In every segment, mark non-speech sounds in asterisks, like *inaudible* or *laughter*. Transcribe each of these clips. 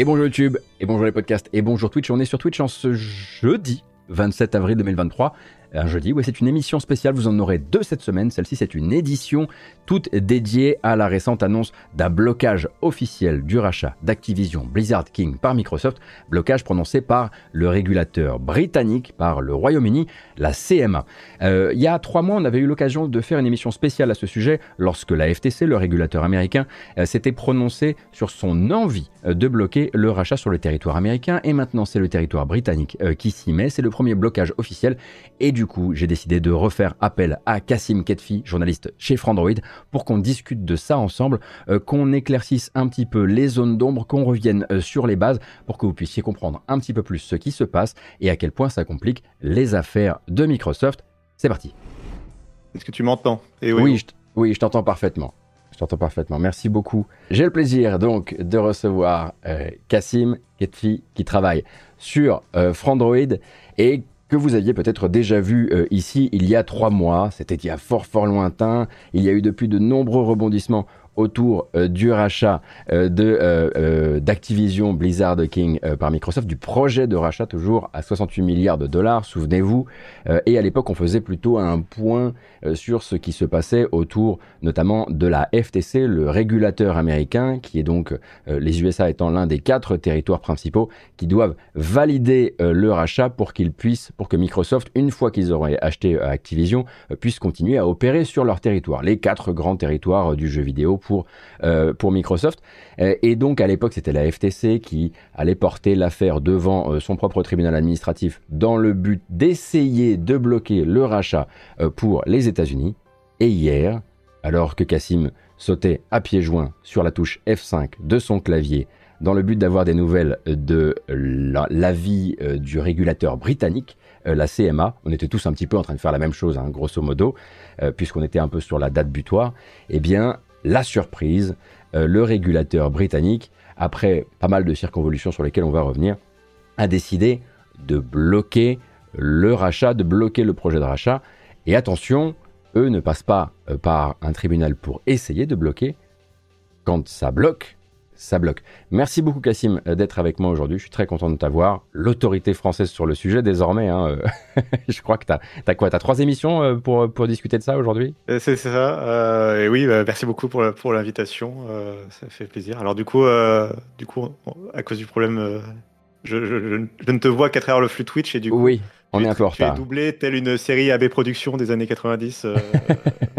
Et bonjour YouTube, et bonjour les podcasts, et bonjour Twitch. On est sur Twitch en ce jeudi 27 avril 2023 un jeudi. Oui, c'est une émission spéciale, vous en aurez deux cette semaine. Celle-ci, c'est une édition toute dédiée à la récente annonce d'un blocage officiel du rachat d'Activision Blizzard King par Microsoft, blocage prononcé par le régulateur britannique, par le Royaume-Uni, la CMA. Euh, il y a trois mois, on avait eu l'occasion de faire une émission spéciale à ce sujet lorsque la FTC, le régulateur américain, euh, s'était prononcé sur son envie euh, de bloquer le rachat sur le territoire américain. Et maintenant, c'est le territoire britannique qui s'y met. C'est le premier blocage officiel. Et du coup, j'ai décidé de refaire appel à Cassim Ketfi, journaliste chez Frandroid, pour qu'on discute de ça ensemble, euh, qu'on éclaircisse un petit peu les zones d'ombre, qu'on revienne euh, sur les bases, pour que vous puissiez comprendre un petit peu plus ce qui se passe et à quel point ça complique les affaires de Microsoft. C'est parti. Est-ce que tu m'entends? Eh Oui, oui, je, t'entends parfaitement. Je t'entends parfaitement. Merci beaucoup. J'ai le plaisir donc de recevoir euh, Cassim Ketfi qui travaille sur Frandroid et que vous aviez peut-être déjà vu euh, ici il y a trois mois. C'était il y a fort fort lointain. Il y a eu depuis de nombreux rebondissements autour euh, du rachat euh, de d'Activision Blizzard King par Microsoft, du projet de rachat toujours à 68 milliards de dollars, souvenez-vous. et à l'époque, on faisait plutôt un point sur ce qui se passait autour notamment de la FTC, le régulateur américain, qui est donc les USA étant l'un des quatre territoires principaux qui doivent valider le rachat pour qu'ils puissent, pour que Microsoft, une fois qu'ils auraient acheté Activision, puisse continuer à opérer sur leur territoire, les quatre grands territoires du jeu vidéo pour, euh, pour Microsoft. Euh, et donc à l'époque, c'était la FTC qui allait porter l'affaire devant euh, son propre tribunal administratif dans le but d'essayer de bloquer le rachat pour les Et hier, alors que Cassim sautait à pieds joints sur la touche F5 de son clavier dans le but d'avoir des nouvelles de l'avis du régulateur britannique, la CMA. On était tous un petit peu en train de faire la même chose, hein, grosso modo, puisqu'on était un peu sur la date butoir. Eh bien, la surprise, euh, le régulateur britannique, après pas mal de circonvolutions sur lesquelles on va revenir, a décidé de bloquer le rachat, de bloquer le projet de rachat. Et attention, eux ne passent pas euh, par un tribunal pour essayer de bloquer. Quand ça bloque, ça bloque. Merci beaucoup Cassim euh, d'être avec moi aujourd'hui. Je suis très content de t'avoir. L'autorité française sur le sujet désormais. Hein, euh, *laughs* je crois que tu as, quoi Tu trois émissions pour, pour discuter de ça aujourd'hui? C'est ça. et oui, bah, merci beaucoup pour, pour l'invitation. ça fait plaisir. Alors du coup, du coup à cause du problème, je, je, ne te vois qu'à travers le flux Twitch et du coup... Oui. On est un peu en retard. doublé telle une série AB Productions des années 90.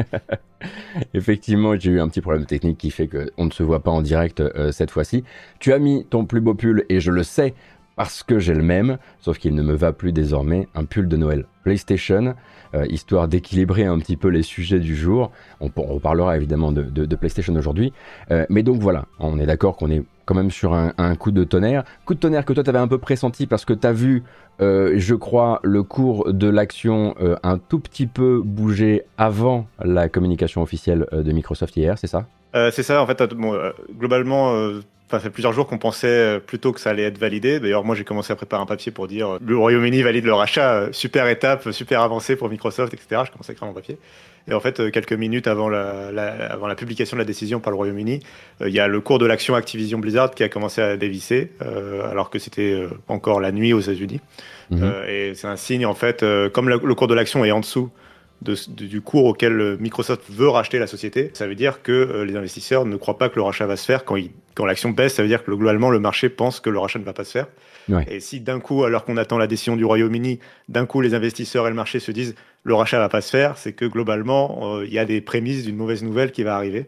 *laughs* Effectivement, j'ai eu un petit problème technique qui fait qu'on ne se voit pas en direct euh, cette fois-ci. Tu as mis ton plus beau pull et je le sais parce que j'ai le même, sauf qu'il ne me va plus désormais, un pull de Noël PlayStation, euh, histoire d'équilibrer un petit peu les sujets du jour. On, reparlera évidemment de, PlayStation aujourd'hui. Euh, mais donc voilà, on est d'accord qu'on est quand même sur un, coup de tonnerre. Coup de tonnerre que toi tu avais un peu pressenti parce que tu as vu euh, je crois, le cours de l'action euh, un tout petit peu bougé avant la communication officielle euh, de Microsoft hier, c'est ça? C'est ça, en fait, globalement, ça fait plusieurs jours qu'on pensait plutôt que ça allait être validé. D'ailleurs, moi, j'ai commencé à préparer un papier pour dire le Royaume-Uni valide le rachat, super étape, super avancée pour Microsoft, etc. Je commençais à écrire mon papier. Et en fait, quelques minutes avant la, avant la publication de la décision par le Royaume-Uni, il y a le cours de l'action Activision Blizzard qui a commencé à dévisser, alors que c'était encore la nuit aux États-Unis. Mhm. Euh, et c'est un signe, en fait, euh, comme le, cours de l'action est en dessous du cours auquel Microsoft veut racheter la société, ça veut dire que euh, les investisseurs ne croient pas que le rachat va se faire. Quand, quand l'action baisse, ça veut dire que globalement, le marché pense que le rachat ne va pas se faire. Et si d'un coup, alors qu'on attend la décision du Royaume-Uni, d'un coup, les investisseurs et le marché se disent le rachat va pas se faire, c'est que globalement, il y a des prémices d'une mauvaise nouvelle qui va arriver.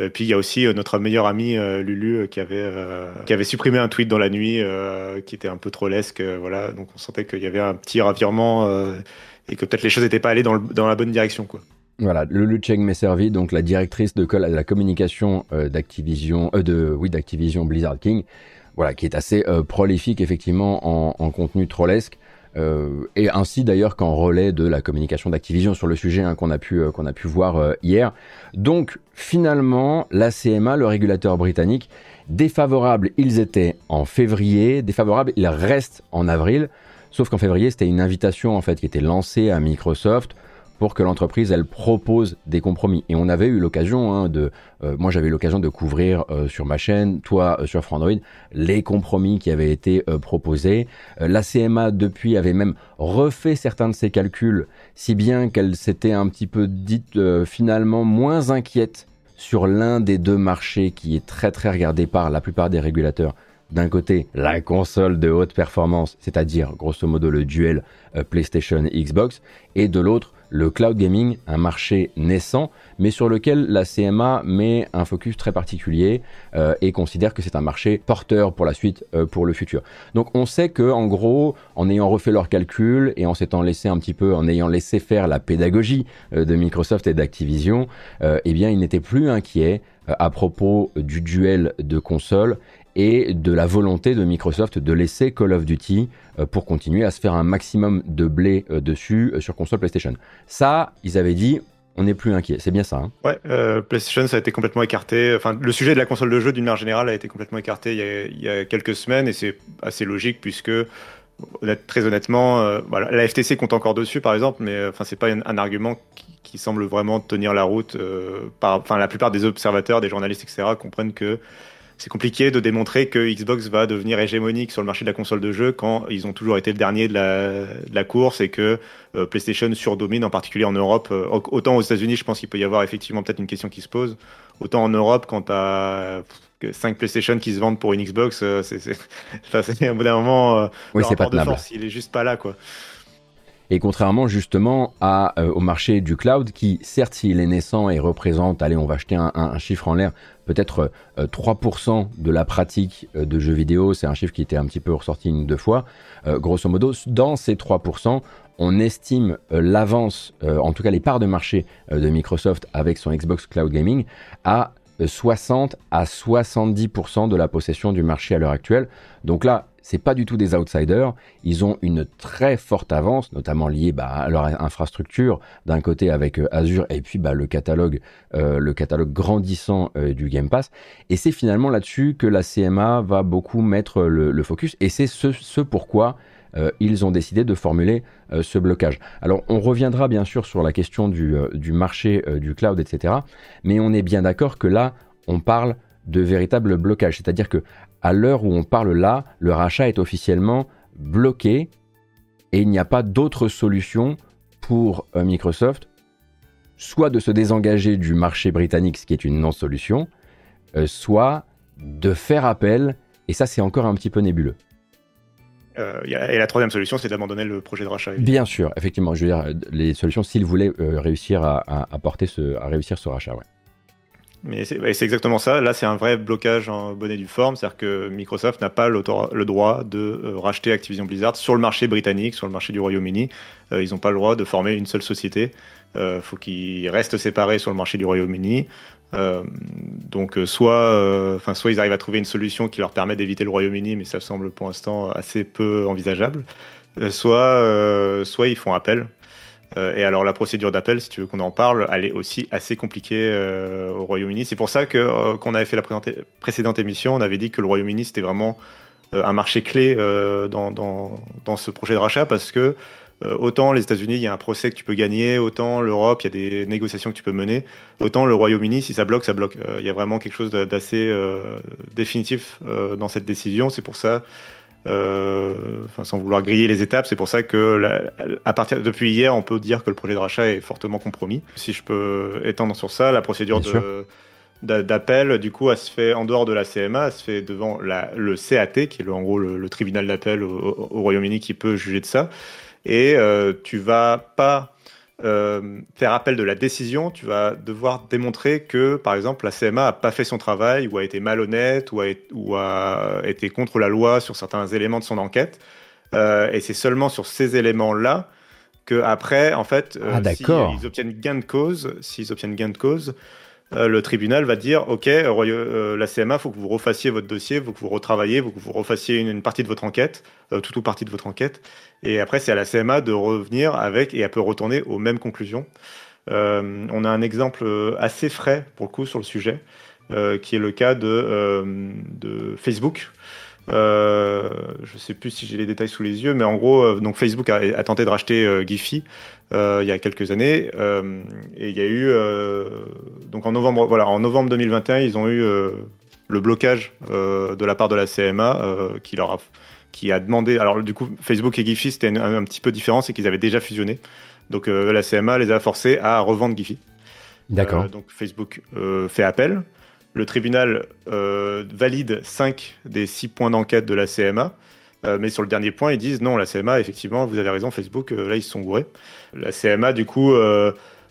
Euh, puis il y a aussi euh, notre meilleur ami euh, Lulu qui avait qui avait supprimé un tweet dans la nuit qui était un peu trollesque voilà donc on sentait qu'il y avait un petit ravirement et que peut-être les choses n'étaient pas allées dans, dans, la bonne direction quoi. Voilà, Lulu Cheng Messervi, donc la directrice de, la communication d'Activision, de oui d'Activision Blizzard King, voilà, qui est assez prolifique effectivement en, en contenu trollesque. Euh, et ainsi d'ailleurs qu'en relais de la communication d'Activision sur le sujet hein, qu'on a pu euh, qu'on a pu voir euh, hier. Donc finalement, la CMA, le régulateur britannique, défavorable, ils étaient en février, défavorable, ils restent en avril. Sauf qu'en février, c'était une invitation en fait qui était lancée à Microsoft pour que l'entreprise elle propose des compromis. Et on avait eu l'occasion hein, de, euh, moi j'avais eu l'occasion de couvrir euh, sur ma chaîne, toi euh, sur Frandroid, les compromis qui avaient été proposés. la CMA depuis avait même refait certains de ses calculs, si bien qu'elle s'était un petit peu dite finalement moins inquiète sur l'un des deux marchés qui est très très regardé par la plupart des régulateurs. D'un côté, la console de haute performance, c'est-à-dire grosso modo le duel PlayStation Xbox, et de l'autre, le cloud gaming, un marché naissant, mais sur lequel la CMA met un focus très particulier euh, et considère que c'est un marché porteur pour la suite, euh, pour le futur. Donc on sait que en gros, en ayant refait leurs calculs et en s'étant laissé un petit peu, en ayant laissé faire la pédagogie euh, de Microsoft et d'Activision, eh bien ils n'étaient plus inquiets à propos du duel de consoles et de la volonté de Microsoft de laisser Call of Duty euh, pour continuer à se faire un maximum de blé euh, dessus euh, sur console PlayStation. Ça, ils avaient dit, on n'est plus inquiet. C'est bien ça. Hein? Ouais, PlayStation, ça a été complètement écarté. Enfin, le sujet de la console de jeu, d'une manière générale, a été complètement écarté il y a, quelques semaines et c'est assez logique puisque, très honnêtement, la FTC compte encore dessus, par exemple, mais enfin, c'est pas un, argument qui, semble vraiment tenir la route. enfin, la plupart des observateurs, des journalistes, etc., comprennent que c'est compliqué de démontrer que Xbox va devenir hégémonique sur le marché de la console de jeu quand ils ont toujours été le dernier de la, course et que euh, PlayStation surdomine, en particulier en Europe. Euh, autant aux États-Unis, je pense qu'il peut y avoir effectivement peut-être une question qui se pose. Autant en Europe, quand tu as 5 PlayStation qui se vendent pour une Xbox, euh, c'est *laughs* au bout d'un moment, oui, le rapport pas de force, il est juste pas là. quoi. Et contrairement justement à, au marché du cloud, qui certes s'il est naissant et représente, allez on va acheter un chiffre en l'air, peut-être 3% euh, de la pratique euh, de jeux vidéo, c'est un chiffre qui était un petit peu ressorti une ou deux fois, euh, grosso modo, dans ces 3%, on estime l'avance, en tout cas les parts de marché de Microsoft avec son Xbox Cloud Gaming à 60 à 70% de la possession du marché à l'heure actuelle. Donc là, c'est pas du tout des outsiders. Ils ont une très forte avance, notamment liée bah, à leur infrastructure d'un côté avec euh, Azure et puis bah, le catalogue, euh, le catalogue grandissant euh, du Game Pass. Et c'est finalement là-dessus que la CMA va beaucoup mettre le, focus. Et c'est ce, pourquoi ils ont décidé de formuler ce blocage. Alors on reviendra bien sûr sur la question du marché du cloud, etc. Mais on est bien d'accord que là, on parle de véritable blocage. C'est-à-dire que à l'heure où on parle là, le rachat est officiellement bloqué et il n'y a pas d'autre solution pour euh, Microsoft, soit de se désengager du marché britannique, ce qui est une non-solution, euh, soit de faire appel, et ça c'est encore un petit peu nébuleux. Euh, et la troisième solution, c'est d'abandonner le projet de rachat. Bien sûr, effectivement, je veux dire, les solutions, s'ils voulaient réussir à, porter ce, à réussir ce rachat, ouais. Mais c'est exactement ça. Là, c'est un vrai blocage en bonnet du forme. C'est-à-dire que Microsoft n'a pas le droit de euh, racheter Activision Blizzard sur le marché britannique, sur le marché du Royaume-Uni. Euh, ils n'ont pas le droit de former une seule société. Il euh, faut qu'ils restent séparés sur le marché du Royaume-Uni. donc, soit, soit ils arrivent à trouver une solution qui leur permet d'éviter le Royaume-Uni, mais ça semble pour l'instant assez peu envisageable. soit, soit ils font appel. Euh, et alors la procédure d'appel, si tu veux qu'on en parle, elle est aussi assez compliquée euh, au Royaume-Uni. C'est pour ça que euh, qu'on avait fait la précédente émission, on avait dit que le Royaume-Uni c'était vraiment un marché clé dans, dans, dans, ce projet de rachat parce que autant les États-Unis, il y a un procès que tu peux gagner, autant l'Europe, il y a des négociations que tu peux mener, autant le Royaume-Uni, si ça bloque, ça bloque. Il y a vraiment quelque chose d'assez définitif dans cette décision. C'est pour ça enfin, sans vouloir griller les étapes, c'est pour ça que à partir depuis hier, on peut dire que le projet de rachat est fortement compromis. Si je peux étendre sur ça, la procédure d'appel, du coup, elle se fait en dehors de la CMA, elle se fait devant la, le CAT, qui est le, en gros le, tribunal d'appel au, Royaume-Uni qui peut juger de ça. Et euh, tu vas pas euh, faire appel de la décision, tu vas devoir démontrer que, par exemple, la CMA a pas fait son travail, ou a été malhonnête, ou a, ou a été contre la loi sur certains éléments de son enquête. Euh, et c'est seulement sur ces éléments-là que après, en fait, euh, ah, s'ils obtiennent gain de cause, s'ils obtiennent gain de cause, le tribunal va dire ok, euh, la CMA, faut que vous refassiez votre dossier, faut que vous retravaillez, faut que vous refassiez une, partie de votre enquête, euh, toute ou partie de votre enquête. Et après, c'est à la CMA de revenir avec et elle peut retourner aux mêmes conclusions. on a un exemple assez frais pour le coup sur le sujet, qui est le cas de, Facebook. Euh, je sais plus si j'ai les détails sous les yeux, mais en gros, donc Facebook a, tenté de racheter Giphy il y a quelques années, et il y a eu donc en novembre, voilà, en novembre 2021, ils ont eu le blocage de la part de la CMA qui leur a qui a demandé. Alors, du coup, Facebook et Giphy, c'était un, un, petit peu différent, c'est qu'ils avaient déjà fusionné. Donc, la CMA les a forcés à revendre Giphy. D'accord. donc, Facebook fait appel. Le tribunal euh, valide 5 des 6 points d'enquête de la CMA. Euh, mais sur le dernier point, ils disent non, la CMA, effectivement, vous avez raison, Facebook, euh, là, ils se sont gourés. La CMA, du coup,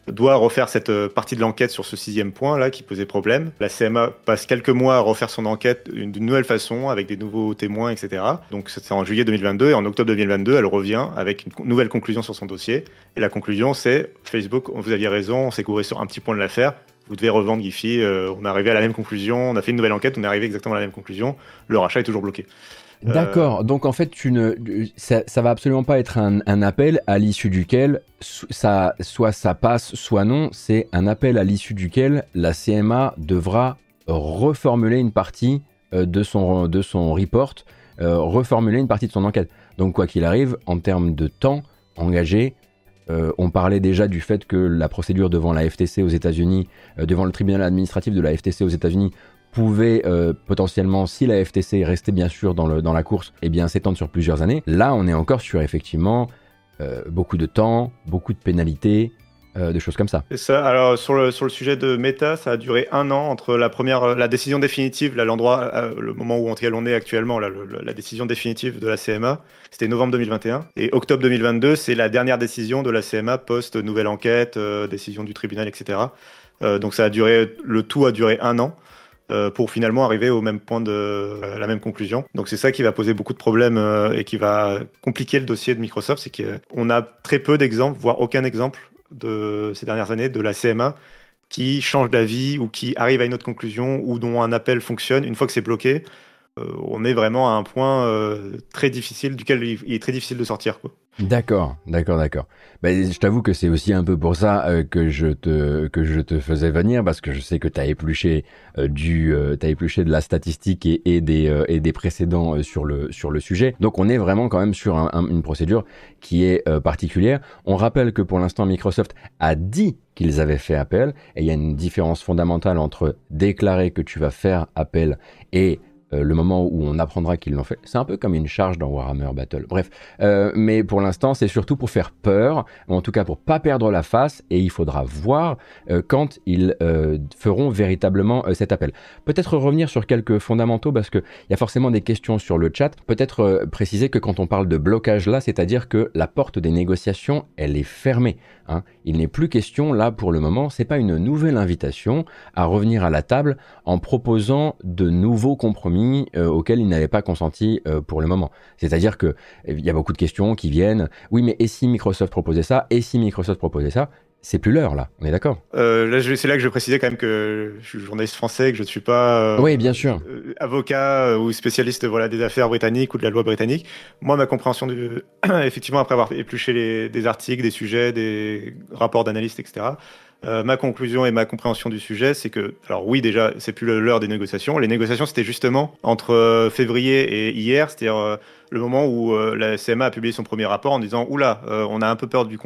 doit refaire cette partie de l'enquête sur ce sixième point là qui posait problème. La CMA passe quelques mois à refaire son enquête d'une nouvelle façon avec des nouveaux témoins, etc. Donc c'est en juillet 2022 et en octobre 2022, elle revient avec une nouvelle conclusion sur son dossier. Et la conclusion, c'est Facebook, vous aviez raison, on s'est gouré sur un petit point de l'affaire vous devez revendre Giphy. Euh, on est arrivé à la même conclusion. On a fait une nouvelle enquête. On est arrivé exactement à la même conclusion. Le rachat est toujours bloqué. Euh, D'accord. Donc en fait, tu ne, ça, ça va absolument pas être un, appel à l'issue duquel ça, soit ça passe, soit non. C'est un appel à l'issue duquel la CMA devra reformuler une partie euh, de son, de son report, reformuler une partie de son enquête. Donc quoi qu'il arrive, en termes de temps engagé, euh, on parlait déjà du fait que la procédure devant la FTC aux États-Unis, euh, devant le tribunal administratif de la FTC aux États-Unis, pouvait euh, potentiellement, si la FTC restait bien sûr dans, la course, eh bien s'étendre sur plusieurs années. Là, on est encore sur effectivement beaucoup de temps, beaucoup de pénalités, euh, des choses comme ça. Ça. Alors sur le, sujet de Meta, ça a duré un an entre la première, la décision définitive, l'endroit, euh, le moment où on est actuellement, la décision définitive de la CMA, c'était novembre 2021, et octobre 2022, c'est la dernière décision de la CMA post nouvelle enquête, euh, décision du tribunal, etc. donc ça a duré, le tout a duré un an. Pour finalement arriver au même point de la même conclusion. Donc c'est ça qui va poser beaucoup de problèmes et qui va compliquer le dossier de Microsoft, c'est qu'on a très peu d'exemples, voire aucun exemple de ces dernières années de la CMA qui change d'avis ou qui arrive à une autre conclusion ou dont un appel fonctionne une fois que c'est bloqué. Euh, on est vraiment à un point euh, très difficile duquel il est très difficile de sortir. D'accord, d'accord, d'accord. Ben, je t'avoue que c'est aussi un peu pour ça euh, que je te que je te faisais venir parce que je sais que tu as épluché euh, du euh, épluché de la statistique et, des et des précédents sur le sur le sujet. Donc on est vraiment quand même sur une procédure qui est particulière. On rappelle que pour l'instant Microsoft a dit qu'ils avaient fait appel et il y a une différence fondamentale entre déclarer que tu vas faire appel et euh, le moment où on apprendra qu'ils l'ont fait. C'est un peu comme une charge dans Warhammer Battle. Bref, euh, mais pour l'instant, c'est surtout pour faire peur, en tout cas pour pas perdre la face, et il faudra voir euh, quand ils feront véritablement cet appel. Peut-être revenir sur quelques fondamentaux, parce qu'il y a forcément des questions sur le chat. Peut-être préciser que quand on parle de blocage là, c'est-à-dire que la porte des négociations, elle est fermée. Hein. Il n'est plus question là pour le moment, c'est pas une nouvelle invitation à revenir à la table en proposant de nouveaux compromis euh, auxquels il n'avait pas consenti euh, pour le moment. C'est-à-dire que il y a beaucoup de questions qui viennent. Oui, mais et si Microsoft proposait ça? Et si Microsoft proposait ça? C'est plus l'heure là, on est d'accord? Euh, C'est là que je précisais quand même que je suis journaliste français, que je ne suis pas oui, bien sûr. avocat ou spécialiste voilà, des affaires britanniques ou de la loi britannique. Moi, ma compréhension, du... *clears throat* effectivement, après avoir épluché les, des articles, des sujets, des rapports d'analystes, etc., euh, ma conclusion et ma compréhension du sujet, c'est que, alors oui, déjà, c'est plus l'heure des négociations. Les négociations, c'était justement entre euh, février et hier, c'est-à-dire euh, le moment où la CMA a publié son premier rapport en disant Oula, on a un peu peur du,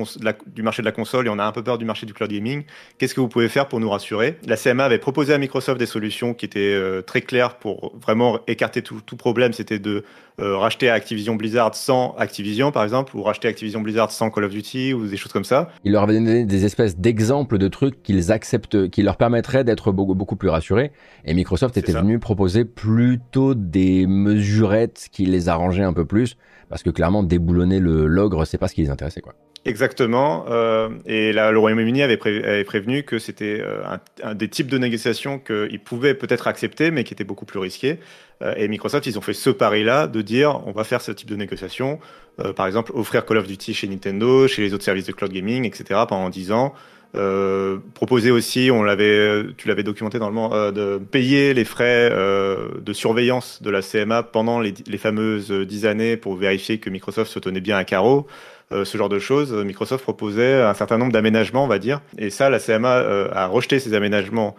du, marché de la console et on a un peu peur du marché du cloud gaming. Qu'est-ce que vous pouvez faire pour nous rassurer? La CMA avait proposé à Microsoft des solutions qui étaient très claires pour vraiment écarter tout, tout problème. C'était de racheter Activision Blizzard sans Activision, par exemple, ou racheter Activision Blizzard sans Call of Duty, ou des choses comme ça. Il leur avait donné des espèces d'exemples de trucs qu'ils acceptent, qui leur permettraient d'être beaucoup, beaucoup plus rassurés. Et Microsoft était venu proposer plutôt des mesurettes qui les arrangeaient un peu plus, parce que clairement déboulonner le l'ogre, c'est pas ce qui les intéressait, quoi. Exactement. Euh, et là, le Royaume-Uni avait, prévenu que c'était euh, un, des types de négociations qu'ils pouvaient peut-être accepter, mais qui étaient beaucoup plus risqués. Euh, et Microsoft, ils ont fait ce pari-là de dire on va faire ce type de négociation. par exemple, offrir Call of Duty chez Nintendo, chez les autres services de cloud gaming, etc. pendant 10 ans. Euh, proposer aussi, on l'avait, tu l'avais documenté normalement, euh, de payer les frais euh, de surveillance de la CMA pendant les, les fameuses dix années pour vérifier que Microsoft se tenait bien à carreau. Euh, ce genre de choses, Microsoft proposait un certain nombre d'aménagements, on va dire. Et ça, la CMA a rejeté ces aménagements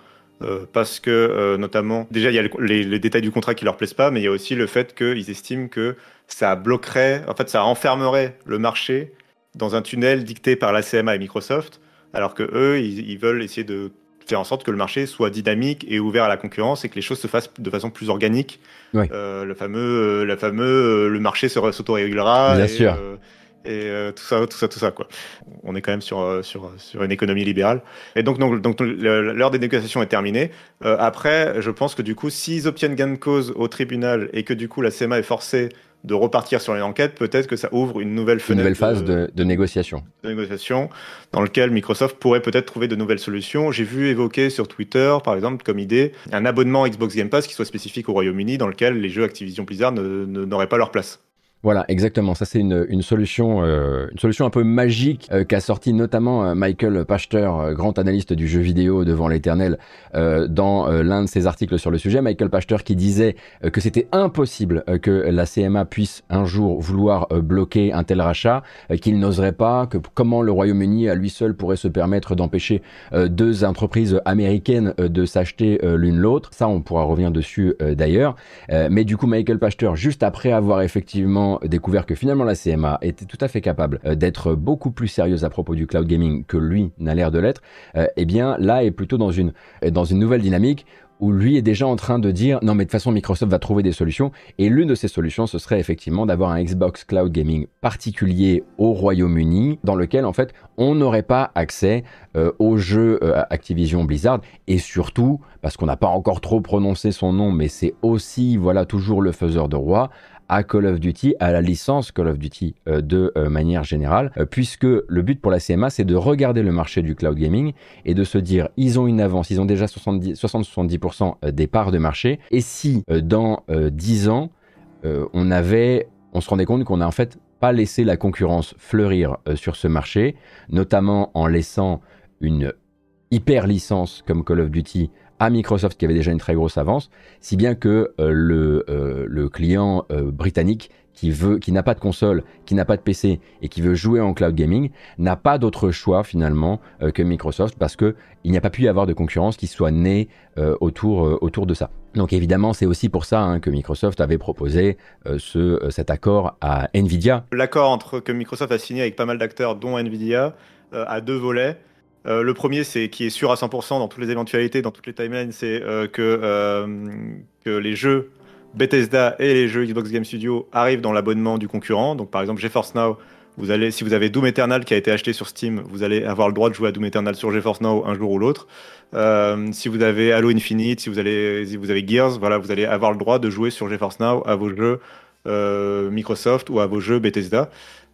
parce que notamment, déjà il y a les, détails du contrat qui leur plaisent pas, mais il y a aussi le fait qu'ils estiment que ça bloquerait, en fait ça enfermerait le marché dans un tunnel dicté par la CMA et Microsoft, alors que eux ils, ils veulent essayer de faire en sorte que le marché soit dynamique et ouvert à la concurrence et que les choses se fassent de façon plus organique. Euh, le fameux, euh, la fameux, euh, le marché s'autorégulera. Bien sûr. Et tout ça, tout ça, tout ça, quoi. On est quand même sur, sur, sur une économie libérale. Et donc, donc, donc l'heure des négociations est terminée. après, je pense que du coup, s'ils obtiennent gain de cause au tribunal et que du coup la CMA est forcée de repartir sur une enquête, peut-être que ça ouvre une nouvelle fenêtre. Une nouvelle phase de, négociation. De négociation, dans lequel Microsoft pourrait peut-être trouver de nouvelles solutions. J'ai vu évoquer sur Twitter, par exemple, comme idée, un abonnement Xbox Game Pass qui soit spécifique au Royaume-Uni, dans lequel les jeux Activision Blizzard n'auraient pas leur place. Voilà, exactement. Ça, c'est une, solution, euh, une solution un peu magique euh, qu'a sorti notamment euh, Michael Pachter, grand analyste du jeu vidéo devant l'éternel, dans l'un de ses articles sur le sujet. Michael Pachter qui disait que c'était impossible que la CMA puisse un jour vouloir bloquer un tel rachat, qu'il n'oserait pas, que comment le Royaume-Uni à lui seul pourrait se permettre d'empêcher deux entreprises américaines de s'acheter l'une l'autre. Ça, on pourra revenir dessus d'ailleurs. mais du coup, Michael Pachter, juste après avoir effectivement découvert que finalement la CMA était tout à fait capable euh, d'être beaucoup plus sérieuse à propos du cloud gaming que lui n'a l'air de l'être, euh, eh bien là est plutôt dans une, dans une nouvelle dynamique où lui est déjà en train de dire non mais de toute façon Microsoft va trouver des solutions. Et l'une de ces solutions ce serait effectivement d'avoir un Xbox Cloud Gaming particulier au Royaume-Uni dans lequel en fait on n'aurait pas accès euh, aux jeux Activision Blizzard. Et surtout parce qu'on n'a pas encore trop prononcé son nom mais c'est aussi voilà toujours le faiseur de roi à Call of Duty, à la licence Call of Duty euh, de euh, manière générale, euh, puisque le but pour la CMA, c'est de regarder le marché du cloud gaming et de se dire, ils ont une avance, ils ont déjà 60-70% des parts de marché, et si dans 10 ans, on on se rendait compte qu'on a en fait pas laissé la concurrence fleurir sur ce marché, notamment en laissant une hyper licence comme Call of Duty à Microsoft qui avait déjà une très grosse avance, si bien que euh, le, euh, le, client euh, britannique qui veut, qui n'a pas de console, qui n'a pas de PC et qui veut jouer en cloud gaming, n'a pas d'autre choix finalement que Microsoft parce que il n'y a pas pu y avoir de concurrence qui soit née autour, autour de ça. Donc évidemment, c'est aussi pour ça hein, que Microsoft avait proposé ce, cet accord à Nvidia. L'accord entre que Microsoft a signé avec pas mal d'acteurs, dont Nvidia, a deux volets. Euh, le premier, c'est qui est sûr à 100% dans toutes les éventualités, dans toutes les timelines, c'est euh, que, euh, que les jeux Bethesda et les jeux Xbox Game Studio arrivent dans l'abonnement du concurrent. Donc par exemple GeForce Now, si vous avez Doom Eternal qui a été acheté sur Steam, vous allez avoir le droit de jouer à Doom Eternal sur GeForce Now un jour ou l'autre. si vous avez Halo Infinite, si vous, allez, si vous avez Gears, voilà, vous allez avoir le droit de jouer sur GeForce Now à vos jeux Microsoft ou à vos jeux Bethesda.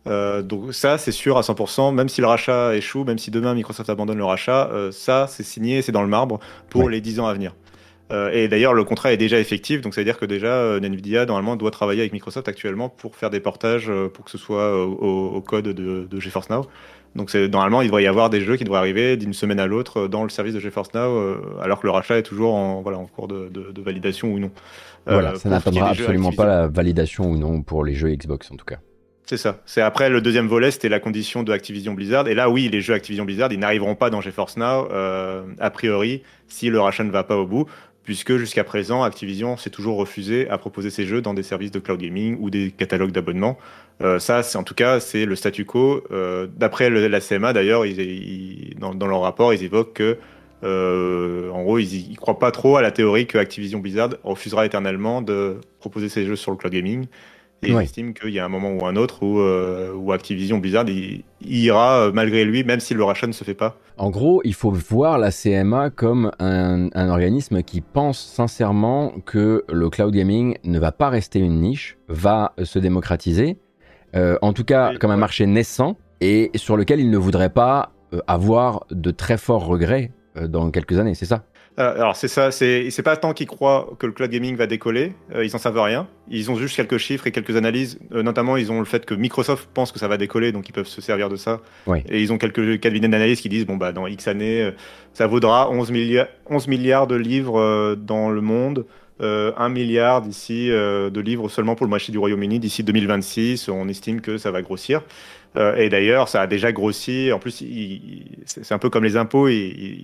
Euh, donc ça, c'est sûr à 100%, même si le rachat échoue, même si demain Microsoft abandonne le rachat, euh, ça, c'est signé, c'est dans le marbre pour les 10 ans à venir. Euh, et d'ailleurs, le contrat est déjà effectif, donc ça veut dire que déjà, Nvidia, normalement, doit travailler avec Microsoft actuellement pour faire des portages, pour que ce soit au, code de, de, GeForce Now. Donc normalement, il devrait y avoir des jeux qui devraient arriver d'une semaine à l'autre dans le service de GeForce Now, alors que le rachat est toujours en, voilà, en cours de, de validation ou non. Voilà, ça n'attendra absolument pas la validation ou non pour les jeux Xbox en tout cas. C'est ça. C'est après le deuxième volet, c'était la condition de Activision Blizzard. Et là, oui, les jeux Activision Blizzard, ils n'arriveront pas dans GeForce Now, euh, a priori, si le rachat ne va pas au bout, puisque jusqu'à présent, Activision s'est toujours refusé à proposer ses jeux dans des services de cloud gaming ou des catalogues d'abonnement. Euh, ça, c'est en tout cas, c'est le statu quo. Euh, D'après la CMA, d'ailleurs, ils, dans, dans, leur rapport, ils évoquent que en gros, ils, ne croient pas trop à la théorie que Activision Blizzard refusera éternellement de proposer ses jeux sur le cloud gaming et il estime qu'il y a un moment ou un autre où, euh, Activision Blizzard ira euh, malgré lui, même si le rachat ne se fait pas. En gros, il faut voir la CMA comme un, organisme qui pense sincèrement que le cloud gaming ne va pas rester une niche, va se démocratiser, euh, en tout cas comme un marché naissant, et sur lequel il ne voudrait pas avoir de très forts regrets dans quelques années, c'est ça? Euh, alors c'est ça, c'est c'est pas tant qu'ils croient que le cloud gaming va décoller, euh, ils en savent rien. Ils ont juste quelques chiffres et quelques analyses. Euh, notamment, ils ont le fait que Microsoft pense que ça va décoller, donc ils peuvent se servir de ça. Et ils ont quelques cabinets d'analyse qui disent bon bah dans X années, ça vaudra 11 milliards, 11 milliards de livres dans le monde. un milliard d'ici de livres seulement pour le marché du Royaume-Uni d'ici 2026. On estime que ça va grossir. Euh, et d'ailleurs, ça a déjà grossi. En plus, c'est un peu comme les impôts.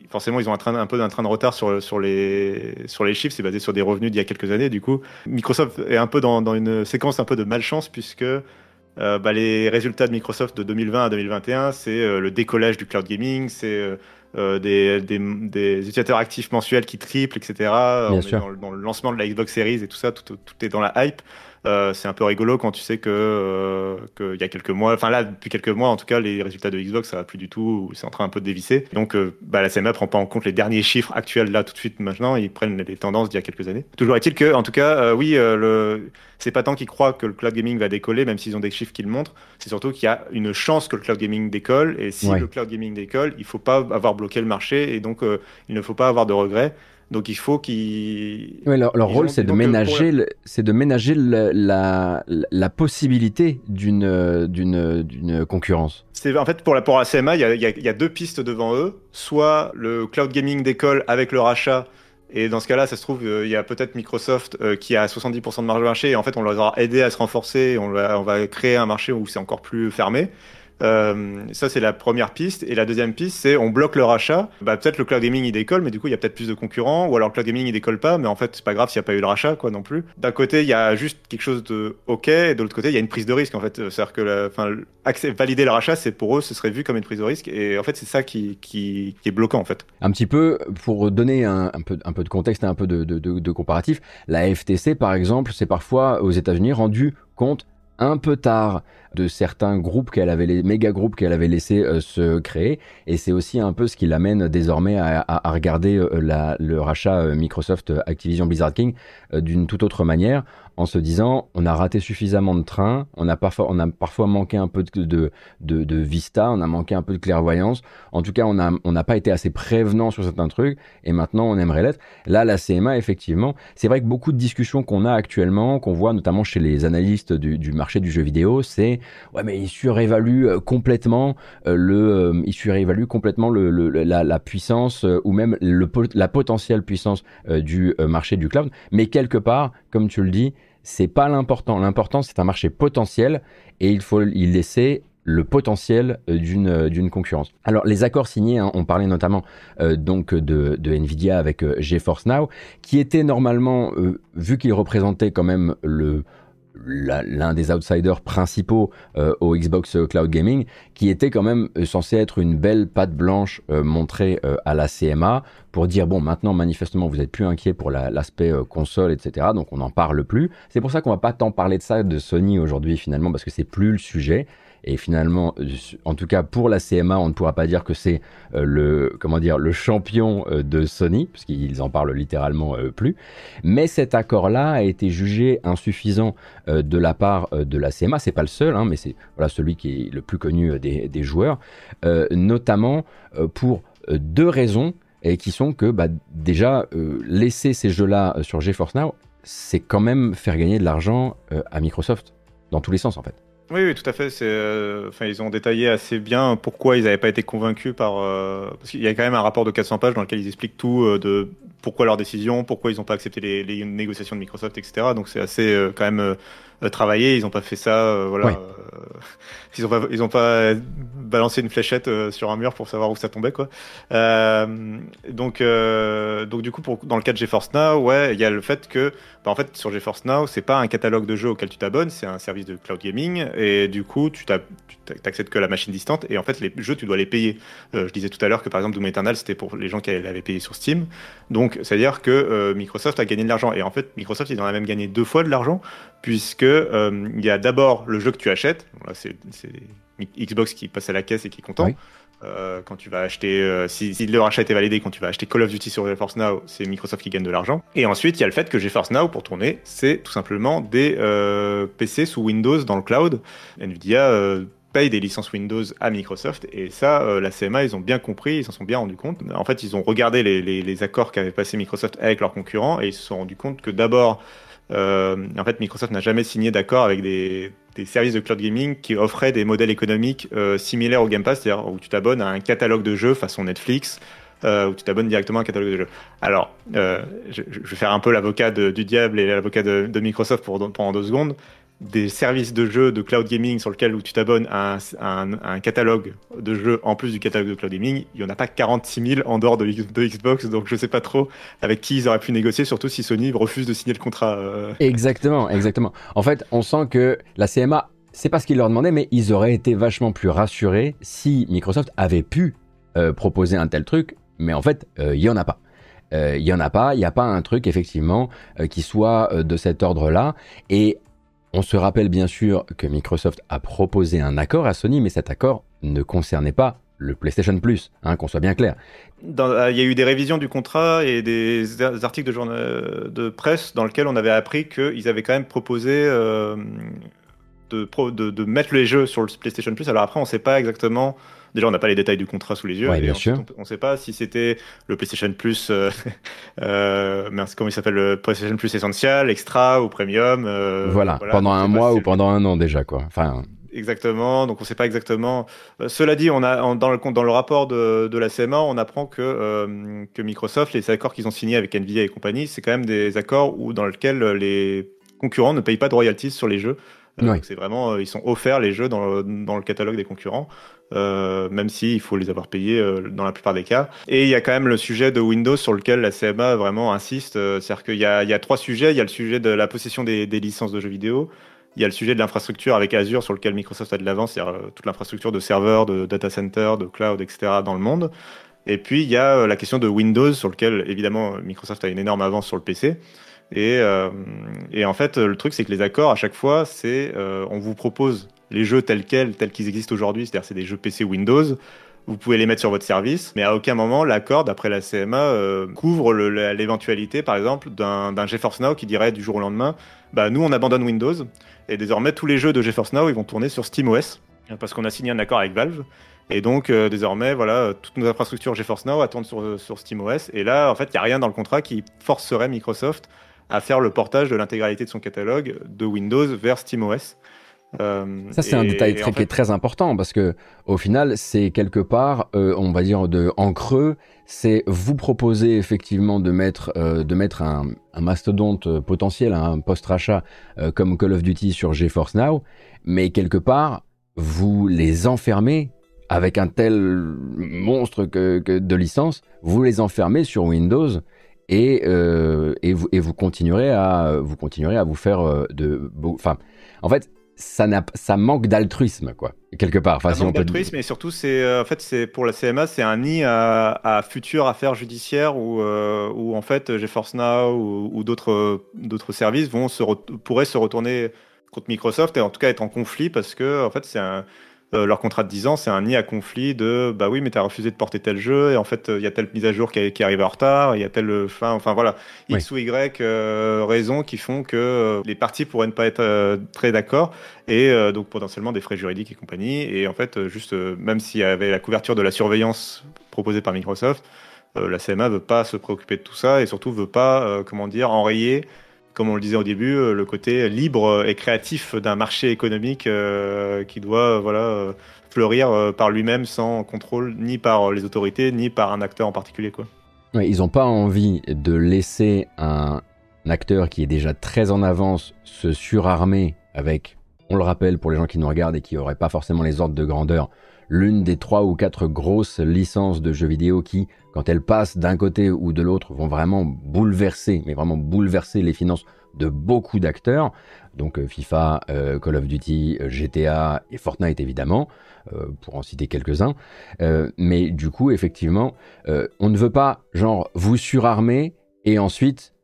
forcément, ils ont un, train, un peu d'un train de retard sur, sur, les, sur les chiffres. C'est basé sur des revenus d'il y a quelques années. Du coup, Microsoft est un peu dans, dans une séquence un peu de malchance puisque euh, bah, les résultats de Microsoft de 2020 à 2021, c'est euh, le décollage du cloud gaming, c'est des, des, des, utilisateurs actifs mensuels qui triplent, etc. Bien On sûr. Est dans, dans, le lancement de la Xbox Series et tout ça, tout, tout est dans la hype. Euh, c'est un peu rigolo quand tu sais que euh, qu'il y a quelques mois, enfin là depuis quelques mois en tout cas, les résultats de Xbox ça va plus du tout, c'est en train un peu de dévisser. Donc euh, bah, la CMA prend pas en compte les derniers chiffres actuels là tout de suite maintenant, ils prennent les tendances d'il y a quelques années. Toujours est-il que en tout cas, oui, le c'est pas tant qu'ils croient que le cloud gaming va décoller, même s'ils ont des chiffres qui le montrent. C'est surtout qu'il y a une chance que le cloud gaming décolle. Et si Ouais. le cloud gaming décolle, il faut pas avoir bloqué le marché et donc il ne faut pas avoir de regrets. Donc il faut qu'ils. Ouais, leur, leur rôle, c'est de ménager, le- c'est de ménager le- la, la possibilité d'une, d'une, d'une concurrence. C'est en fait pour la, pour la CMA, il y, a, y a- y a deux pistes devant eux. Soit le cloud gaming décolle avec le rachat. Et dans ce cas-là, ça se trouve, euh, il y a peut-être Microsoft euh, qui a 70% de marge de marché. Et en fait, on leur aura aidé à se renforcer. On va, on va créer un marché où c'est encore plus fermé. Euh, ça, c'est la première piste. Et la deuxième piste, c'est on bloque le rachat. Bah, peut-être le cloud gaming il décolle, mais du coup, il y a peut-être plus de concurrents. Ou alors le cloud gaming il décolle pas, mais en fait, c'est pas grave s'il n'y a pas eu le rachat, quoi, non plus. D'un côté, il y a juste quelque chose de OK. Et de l'autre côté, il y a une prise de risque, en fait. C'est-à-dire que la, accès- valider le rachat, c'est pour eux, ce serait vu comme une prise de risque. Et en fait, c'est ça qui, est bloquant, en fait. Un petit peu, pour donner un, peu, de contexte et un peu de- de comparatif, la FTC, par exemple, c'est parfois aux États-Unis rendu compte un peu tard de certains groupes qu'elle avait, les méga groupes qu'elle avait laissé euh, se créer, et c'est aussi un peu ce qui l'amène désormais à, regarder euh, le rachat euh, Microsoft Activision Blizzard King d'une toute autre manière, en se disant on a raté suffisamment de trains, on a parfois, on a parfois manqué un peu de, de, de, vista, on a manqué un peu de clairvoyance, en tout cas on n'a on n'a pas été assez prévenant sur certains trucs, et maintenant on aimerait l'être. Là, la CMA, effectivement, c'est vrai que beaucoup de discussions qu'on a actuellement, qu'on voit notamment chez les analystes du marché du jeu vidéo, c'est ouais mais ils surévaluent euh, complètement euh, le, euh, ils surévaluent complètement le, la, puissance ou même le, la potentielle puissance du marché du cloud. Mais quelque part, comme tu le dis, c'est pas l'important. L'important, c'est un marché potentiel et il faut y laisser le potentiel d'une concurrence. Alors les accords signés, hein, on parlait notamment donc de, Nvidia avec euh, GeForce Now, qui était normalement, vu qu'il représentait quand même le l'un des outsiders principaux euh, au Xbox Cloud Gaming, qui était quand même euh, censé être une belle patte blanche euh, montrée à la CMA pour dire bon maintenant manifestement vous êtes plus inquiet pour la- l'aspect console etc donc on n'en parle plus. C'est pour ça qu'on va pas tant parler de ça de Sony aujourd'hui finalement parce que c'est plus le sujet. Et finalement, euh, en tout cas pour la CMA, on ne pourra pas dire que c'est euh, le comment dire le champion euh, de Sony, puisqu'ils en parlent littéralement plus. Mais cet accord-là a été jugé insuffisant de la part de la CMA. C'est pas le seul, hein, mais c'est voilà celui qui est le plus connu des, joueurs, notamment pour deux raisons et qui sont que bah, déjà laisser ces jeux-là sur GeForce Now, c'est quand même faire gagner de l'argent à Microsoft dans tous les sens en fait. Oui, oui, tout à fait. Euh, enfin, ils ont détaillé assez bien pourquoi ils n'avaient pas été convaincus par. euh, parce qu'il y a quand même un rapport de 400 pages dans lequel ils expliquent tout euh, de pourquoi leur décision, pourquoi ils n'ont pas accepté les, les négociations de Microsoft, etc. Donc c'est assez quand même travaillé. Ils n'ont pas fait ça, euh, voilà. Ouais. euh, ils n'ont pas, ils ont pas balancé une fléchette euh, sur un mur pour savoir où ça tombait, quoi. Euh, donc, euh, donc du coup, pour, dans le cas de GeForce Now, ouais, il y a le fait que, bah, en fait, sur GeForce Now, c'est pas un catalogue de jeux auquel tu t'abonnes, c'est un service de cloud gaming, et du coup, tu t'accèdes que la machine distante, et en fait, les jeux, tu dois les payer. Euh, je disais tout à l'heure que, par exemple, Doom Eternal, c'était pour les gens qui l'avaient payé sur Steam. Donc, c'est-à-dire que euh, Microsoft a gagné de l'argent, et en fait, Microsoft, ils en a même gagné deux fois de l'argent, puisque euh, il y a d'abord le jeu que tu achètes, là, c'est Xbox qui passe à la caisse et qui est content. Oui. Euh, quand tu vas acheter, euh, si, si le rachat était validé, quand tu vas acheter Call of Duty sur GeForce Now, c'est Microsoft qui gagne de l'argent. Et ensuite, il y a le fait que GeForce Now, pour tourner, c'est tout simplement des PC sous Windows dans le cloud. Nvidia paye des licences Windows à Microsoft, et ça, euh, la CMA, ils ont bien compris, ils s'en sont bien rendus compte. En fait, ils ont regardé les, les, les accords qu'avait passé Microsoft avec leurs concurrents, et ils se sont rendus compte que d'abord, euh, en fait, Microsoft n'a jamais signé d'accord avec des, services de cloud gaming qui offraient des modèles économiques euh, similaires au Game Pass, c'est-à-dire où tu t'abonnes à un catalogue de jeux façon Netflix, où tu t'abonnes directement à un catalogue de jeux. Alors, je, vais faire un peu l'avocat du diable et l'avocat de, de, Microsoft pour, pendant deux secondes des services de jeux de cloud gaming sur lequel où tu t'abonnes à, un, catalogue de jeux en plus du catalogue de cloud gaming, il n'y en a pas 46 000 en dehors de, Xbox, donc je ne sais pas trop avec qui ils auraient pu négocier, surtout si Sony refuse de signer le contrat. Euh. Exactement, exactement. En fait, on sent que la CMA, c'est pas ce qu'ils leur demandaient, mais ils auraient été vachement plus rassurés si Microsoft avait pu euh, proposer un tel truc, mais en fait, euh, il n'y en a pas. Il n'y en a pas, il n'y a pas un truc effectivement qui soit de cet ordre-là. Et on se rappelle bien sûr que Microsoft a proposé un accord à Sony, mais cet accord ne concernait pas le PlayStation Plus, hein, qu'on soit bien clair. Euh, il y a eu des révisions du contrat et des, articles de, de, presse dans lesquels on avait appris qu'ils avaient quand même proposé euh, de, de, mettre les jeux sur le PlayStation Plus. Alors après, on ne sait pas exactement Déjà, on n'a pas les détails du contrat sous les yeux. bien sûr. On ne sait pas si c'était le PlayStation Plus, euh, *laughs* euh, comment il s'appelle, le PlayStation Plus Essential, Extra ou Premium. Euh, voilà. pendant un mois ou pendant un an déjà, quoi. Enfin. Exactement, donc on ne sait pas exactement. cela dit, on a dans le dans le rapport de, de la CMA, on apprend que que Microsoft, les accords qu'ils ont signés avec Nvidia et compagnie, c'est quand même des accords où dans lesquels les concurrents ne payent pas de royalties sur les jeux. C'est vraiment, ils sont offerts les jeux dans dans le catalogue des concurrents. Euh, même s'il il faut les avoir payés euh, dans la plupart des cas. Et il y a quand même le sujet de Windows sur lequel la CMA vraiment insiste. Euh, c'est-à-dire qu'il y, a, trois sujets. Il y a le sujet de la possession des, licences de jeux vidéo. Il y a le sujet de l'infrastructure avec Azure sur lequel Microsoft a de l'avance, c'est-à-dire toute l'infrastructure de serveurs, de data center, de cloud, etc. dans le monde. Et puis il y a la question de Windows sur lequel évidemment Microsoft a une énorme avance sur le PC. Et, euh, en fait, le truc, c'est que les accords, à chaque fois, c'est euh, on vous propose les jeux tels quels, tels qu'ils existent aujourd'hui, c'est-à-dire c'est des jeux PC Windows. Vous pouvez les mettre sur votre service, mais à aucun moment l'accord, d'après la CMA, euh, couvre l'éventualité, par exemple, d'un GeForce Now qui dirait du jour au lendemain, bah nous on abandonne Windows et désormais tous les jeux de GeForce Now ils vont tourner sur SteamOS parce qu'on a signé un accord avec Valve. Et donc, euh, désormais, voilà, toutes nos infrastructures GeForce Now attendent sur, sur SteamOS. Et là, en fait, il n'y a rien dans le contrat qui forcerait Microsoft à faire le portage de l'intégralité de son catalogue de Windows vers SteamOS. Euh, ça c'est un détail très, qui est très important parce que au final c'est quelque part euh, on va dire de en creux c'est vous proposer effectivement de mettre euh, de mettre un, un, mastodonte potentiel un post rachat comme Call of Duty sur GeForce Now mais quelque part vous les enfermez avec un tel monstre que, que de licence vous les enfermez sur Windows et, et, vous, et vous continuerez à vous continuerez à vous faire de enfin en fait ça, ça manque d'altruisme quoi quelque part. Enfin, ça manque d'altruisme et surtout c'est euh, en fait c'est pour la CMA c'est un nid à, à futures affaires judiciaires où, où en fait GeForce Now ou, ou d'autres d'autres services vont se pourraient se retourner contre Microsoft et en tout cas être en conflit parce que en fait c'est un euh, leur contrat de 10 ans, c'est un nid à conflit de bah oui, mais tu as refusé de porter tel jeu, et en fait, il y a telle mise à jour qui, qui arrive en retard, il y a telle fin, enfin voilà, X ou Y euh, raisons qui font que euh, les parties pourraient ne pas être très d'accord, et donc potentiellement des frais juridiques et compagnie. Et en fait, juste, même s'il y avait la couverture de la surveillance proposée par Microsoft, la CMA veut pas se préoccuper de tout ça, et surtout veut pas, comment dire, enrayer comme on le disait au début, euh, le côté libre et créatif d'un marché économique euh, qui doit voilà, euh, fleurir par lui-même sans contrôle ni par les autorités ni par un acteur en particulier. Quoi. ils n'ont pas envie de laisser un acteur qui est déjà très en avance se surarmer avec, on le rappelle pour les gens qui nous regardent et qui n'auraient pas forcément les ordres de grandeur, l'une des trois ou quatre grosses licences de jeux vidéo qui, quand elles passent d'un côté ou de l'autre, vont vraiment bouleverser, mais vraiment bouleverser les finances de beaucoup d'acteurs. Donc euh, FIFA, euh, Call of Duty, euh, GTA et Fortnite évidemment, pour en citer quelques-uns. mais du coup, effectivement, on ne veut pas, genre, vous surarmer et ensuite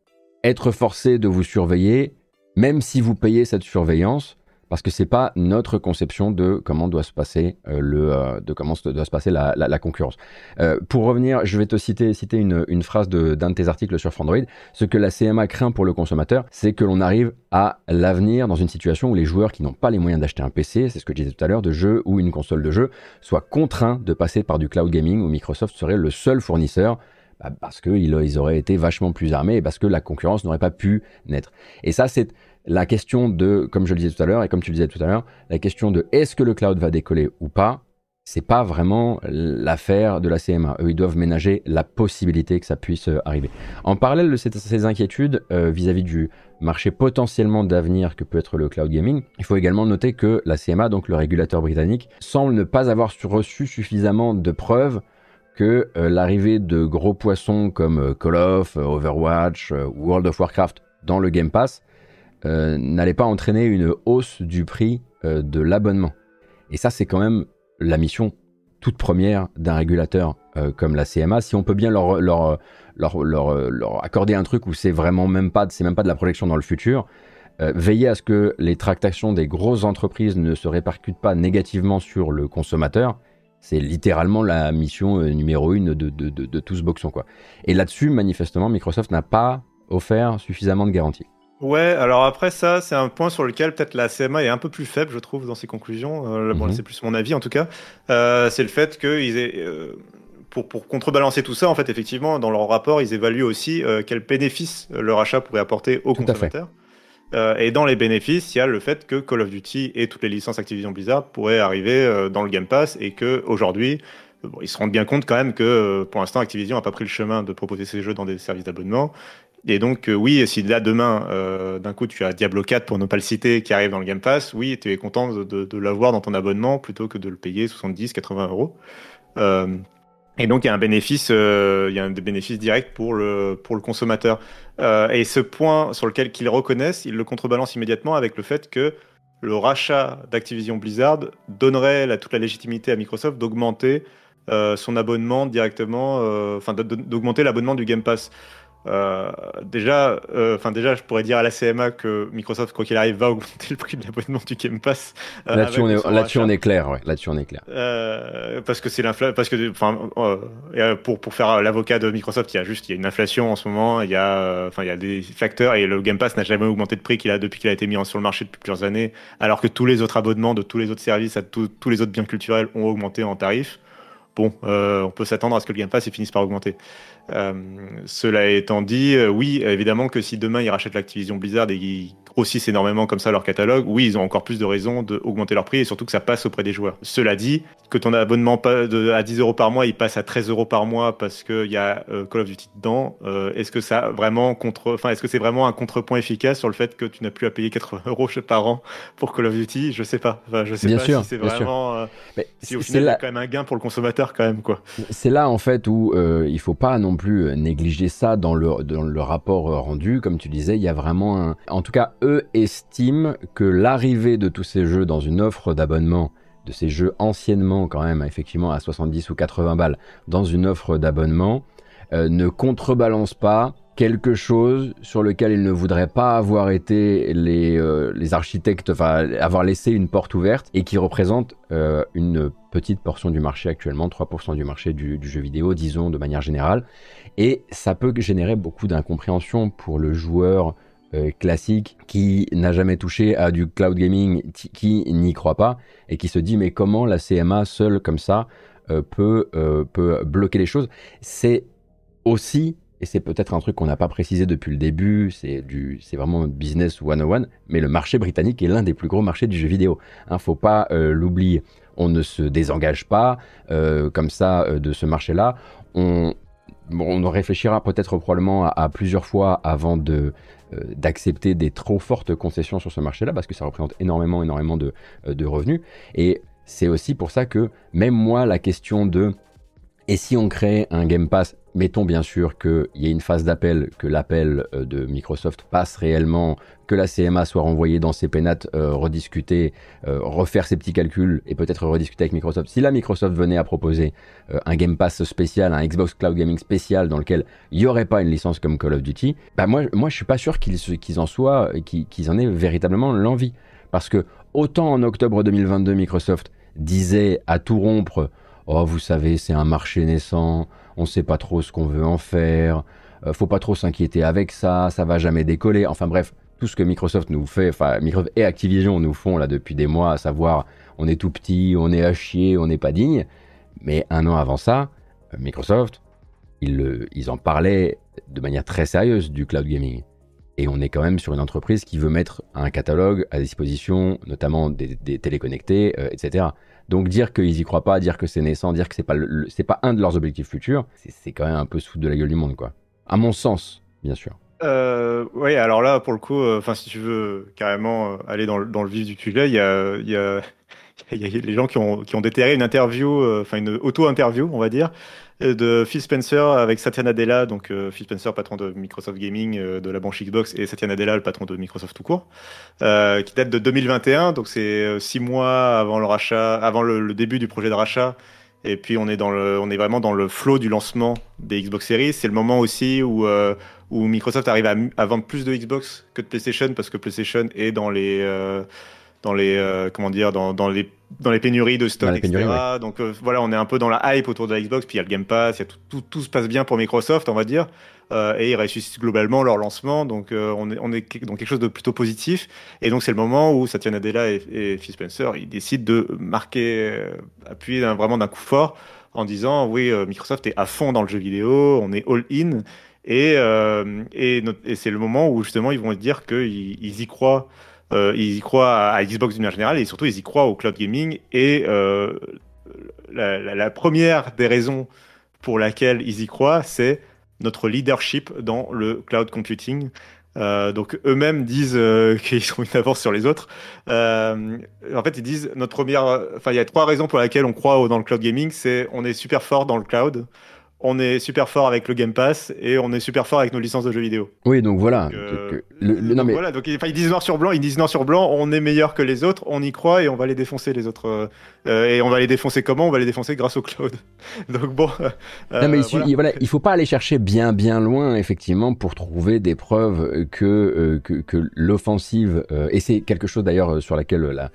être forcé de vous surveiller, même si vous payez cette surveillance, parce que c'est pas notre conception de comment doit se passer euh, le euh, de comment doit se passer la, concurrence. Euh, pour revenir, je vais te citer citer une, une phrase d'un de, tes articles sur Frandroid. Ce que la CMA craint pour le consommateur, c'est que l'on arrive à l'avenir dans une situation où les joueurs qui n'ont pas les moyens d'acheter un PC, c'est ce que je disais tout à l'heure, de jeu ou une console de jeu, soient contraints de passer par du cloud gaming où Microsoft serait le seul fournisseur bah, parce qu'ils ils auraient été vachement plus armés et parce que la concurrence n'aurait pas pu naître. Et ça, c'est la question de, comme je le disais tout à l'heure, et comme tu le disais tout à l'heure, la question de est-ce que le cloud va décoller ou pas, c'est pas vraiment l'affaire de la CMA. Eux, ils doivent ménager la possibilité que ça puisse euh, arriver. En parallèle de ces, inquiétudes euh, vis-à-vis du marché potentiellement d'avenir que peut être le cloud gaming, il faut également noter que la CMA, donc le régulateur britannique, semble ne pas avoir reçu suffisamment de preuves que euh, l'arrivée de gros poissons comme Call of, Overwatch ou World of Warcraft dans le Game Pass n'allait pas entraîner une hausse du prix de l'abonnement. Et ça, c'est quand même la mission toute première d'un régulateur euh, comme la CMA. Si on peut bien leur, accorder un truc où c'est vraiment même pas, c'est même pas de la projection dans le futur, euh, veiller à ce que les tractations des grosses entreprises ne se répercutent pas négativement sur le consommateur, c'est littéralement la mission euh, numéro une de, tout ce boxon. Quoi. Et là-dessus, manifestement, Microsoft n'a pas offert suffisamment de garanties. Ouais, alors après ça, c'est un point sur lequel peut-être la CMA est un peu plus faible, je trouve, dans ses conclusions. Euh, bon, mhm. c'est plus mon avis en tout cas. Euh, c'est le fait qu'ils aient, euh, pour, pour contrebalancer tout ça, en fait, effectivement, dans leur rapport, ils évaluent aussi quels bénéfices leur achat pourrait apporter aux consommateurs. Et dans les bénéfices, il y a le fait que Call of Duty et toutes les licences Activision Blizzard pourraient arriver dans le Game Pass et que aujourd'hui, Bon, ils se rendent bien compte quand même que pour l'instant Activision n'a pas pris le chemin de proposer ces jeux dans des services d'abonnement et donc, euh, oui, si là, demain, euh, d'un coup, tu as Diablo 4, pour ne pas le citer, qui arrive dans le Game Pass, oui, tu es content de, de, l'avoir dans ton abonnement plutôt que de le payer 70, 80 euros. Euh, et donc, il y a un bénéfice, il y a un bénéfice direct pour le, pour le consommateur. et ce point sur lequel qu'ils reconnaissent, ils le contrebalancent immédiatement avec le fait que le rachat d'Activision Blizzard donnerait la, toute la légitimité à Microsoft d'augmenter son abonnement directement, enfin d'augmenter l'abonnement du Game Pass. Euh, déjà, euh, enfin déjà, je pourrais dire à la CMA que Microsoft, quoi qu'il arrive, va augmenter *laughs* le prix de l'abonnement du Game Pass. Euh, là-dessus, on, est, là on est clair, ouais. Là-dessus, on est clair. parce que c'est l'inflation, parce que, enfin, pour pour faire l'avocat de Microsoft, il y a juste, il y a une inflation en ce moment, il y a, enfin, il y a des facteurs et le Game Pass n'a jamais augmenté de prix qu'il a depuis qu'il a été mis sur le marché depuis plusieurs années, alors que tous les autres abonnements de tous les autres services, à tous les autres biens culturels ont augmenté en tarif. Bon, on peut s'attendre à ce que le Game Pass finisse par augmenter. Euh, cela étant dit, euh, oui, évidemment que si demain ils rachètent l'Activision Blizzard et qu'ils grossissent énormément comme ça leur catalogue, oui, ils ont encore plus de raisons d'augmenter leur prix et surtout que ça passe auprès des joueurs. Cela dit, que ton abonnement à 10 euros par mois, il passe à 13 euros par mois parce qu'il y a euh, Call of Duty dedans, est-ce que ça vraiment contre, enfin, est-ce que c'est vraiment un contrepoint efficace sur le fait que tu n'as plus à payer 80 *laughs* euros par an pour Call of Duty? Je sais pas. Enfin, je sais bien pas sûr, si c'est vraiment, si au final il y a quand même un gain pour le consommateur quand même quoi. C'est là en fait où il faut pas non plus euh, négliger ça dans le, dans le rapport euh, rendu. Comme tu disais, il y a vraiment un... En tout cas, eux estiment que l'arrivée de tous ces jeux dans une offre d'abonnement, de ces jeux anciennement quand même, effectivement à 70 ou 80 balles, dans une offre d'abonnement, euh, ne contrebalance pas quelque chose sur lequel ils ne voudraient pas avoir été les, euh, architectes, enfin avoir laissé une porte ouverte et qui représente euh, une petite portion du marché actuellement, 3% du marché du, jeu vidéo, disons de manière générale. Et ça peut générer beaucoup d'incompréhension pour le joueur euh, classique qui n'a jamais touché à du cloud gaming, qui n'y croit pas et qui se dit mais comment la CMA seule comme ça peut, peut bloquer les choses. C'est aussi et c'est peut-être un truc qu'on n'a pas précisé depuis le début, c'est du, c'est vraiment business 101, mais le marché britannique est l'un des plus gros marchés du jeu vidéo. Hein, faut pas euh, l'oublier. On ne se désengage pas euh, comme ça euh, de ce marché-là. On, on réfléchira peut-être probablement à, plusieurs fois avant de d'accepter des trop fortes concessions sur ce marché-là parce que ça représente énormément, énormément de, de revenus. Et c'est aussi pour ça que même moi, la question de et si on crée un Game Pass, mettons bien sûr qu'il y ait une phase d'appel, que l'appel euh, de Microsoft passe réellement, que la CMA soit renvoyée dans ses pénates, euh, rediscuter, euh, refaire ses petits calculs et peut-être rediscuter avec Microsoft. Si la Microsoft venait à proposer un Game Pass spécial, un Xbox Cloud Gaming spécial dans lequel il n'y aurait pas une licence comme Call of Duty, bah moi, moi je suis pas sûr qu'ils en soient, qu'ils en aient véritablement l'envie. Parce que autant en octobre 2022, Microsoft disait à tout rompre Oh, vous savez, c'est un marché naissant, on ne sait pas trop ce qu'on veut en faire, euh, faut pas trop s'inquiéter avec ça, ça va jamais décoller. Enfin bref, tout ce que Microsoft nous fait, enfin Microsoft et Activision nous font là depuis des mois, à savoir on est tout petit, on est à chier, on n'est pas digne. Mais un an avant ça, Microsoft, ils, ils en parlaient de manière très sérieuse du cloud gaming. Et on est quand même sur une entreprise qui veut mettre un catalogue à disposition, notamment des, téléconnectés, euh, etc. Donc dire qu'ils y croient pas, dire que c'est naissant, dire que c'est pas c'est pas un de leurs objectifs futurs, c'est quand même un peu sous de la gueule du monde, quoi. À mon sens, bien sûr. Euh, oui, alors là, pour le coup, euh, enfin, si tu veux carrément euh, aller dans le, vif du sujet, il y a, y *laughs* les gens qui ont, qui ont déterré une interview, enfin une auto-interview, on va dire, de Phil Spencer avec Satya Nadella, donc Phil Spencer, patron de Microsoft Gaming, de la branche Xbox, et Satya Nadella, le patron de Microsoft tout court, qui date de 2021, donc c'est six mois avant le rachat, avant le, début du projet de rachat. Et puis on est dans le, on est vraiment dans le flow du lancement des Xbox Series. C'est le moment aussi où où Microsoft arrive à, vendre plus de Xbox que de PlayStation parce que PlayStation est dans les euh, dans les euh, comment dire dans, dans, les dans les pénuries de stock etc. Donc euh, voilà, on est un peu dans la hype autour de la Xbox. Puis il y a le Game Pass, y a tout, tout, tout, se passe bien pour Microsoft, on va dire. Euh, et ils réussissent globalement leur lancement. Donc on est on est dans quelque chose de plutôt positif. Et donc c'est le moment où Satya Nadella et, et Phil Spencer ils décident de marquer, appuyer vraiment d'un coup fort en disant oui Microsoft est à fond dans le jeu vidéo, on est all in. Et, et, et c'est le moment où justement ils vont dire qu'ils ils y croient. Euh, ils y croient à, Xbox d'une manière générale et surtout ils y croient au cloud gaming. Et euh, la, la, la, première des raisons pour laquelle ils y croient, c'est notre leadership dans le cloud computing. Euh, donc eux-mêmes disent euh, *laughs* qu'ils ont une avance sur les autres. Euh, en fait, ils disent notre première. Enfin, il y a trois raisons pour lesquelles on croit dans le cloud gaming. C'est on est super fort dans le cloud on est super fort avec le Game Pass et on est super fort avec nos licences de jeux vidéo. Oui, donc voilà. Euh, donc, voilà, donc ils, disent noir sur blanc, ils disent noir sur blanc, on est meilleur que les autres, on y croit et on va les défoncer les autres. Euh, et on va les défoncer comment? On va les défoncer grâce au cloud. *laughs* donc bon. Euh, non mais il, voilà. il faut pas aller chercher bien bien loin effectivement pour trouver des preuves que que, que l'offensive et c'est quelque chose d'ailleurs sur laquelle la,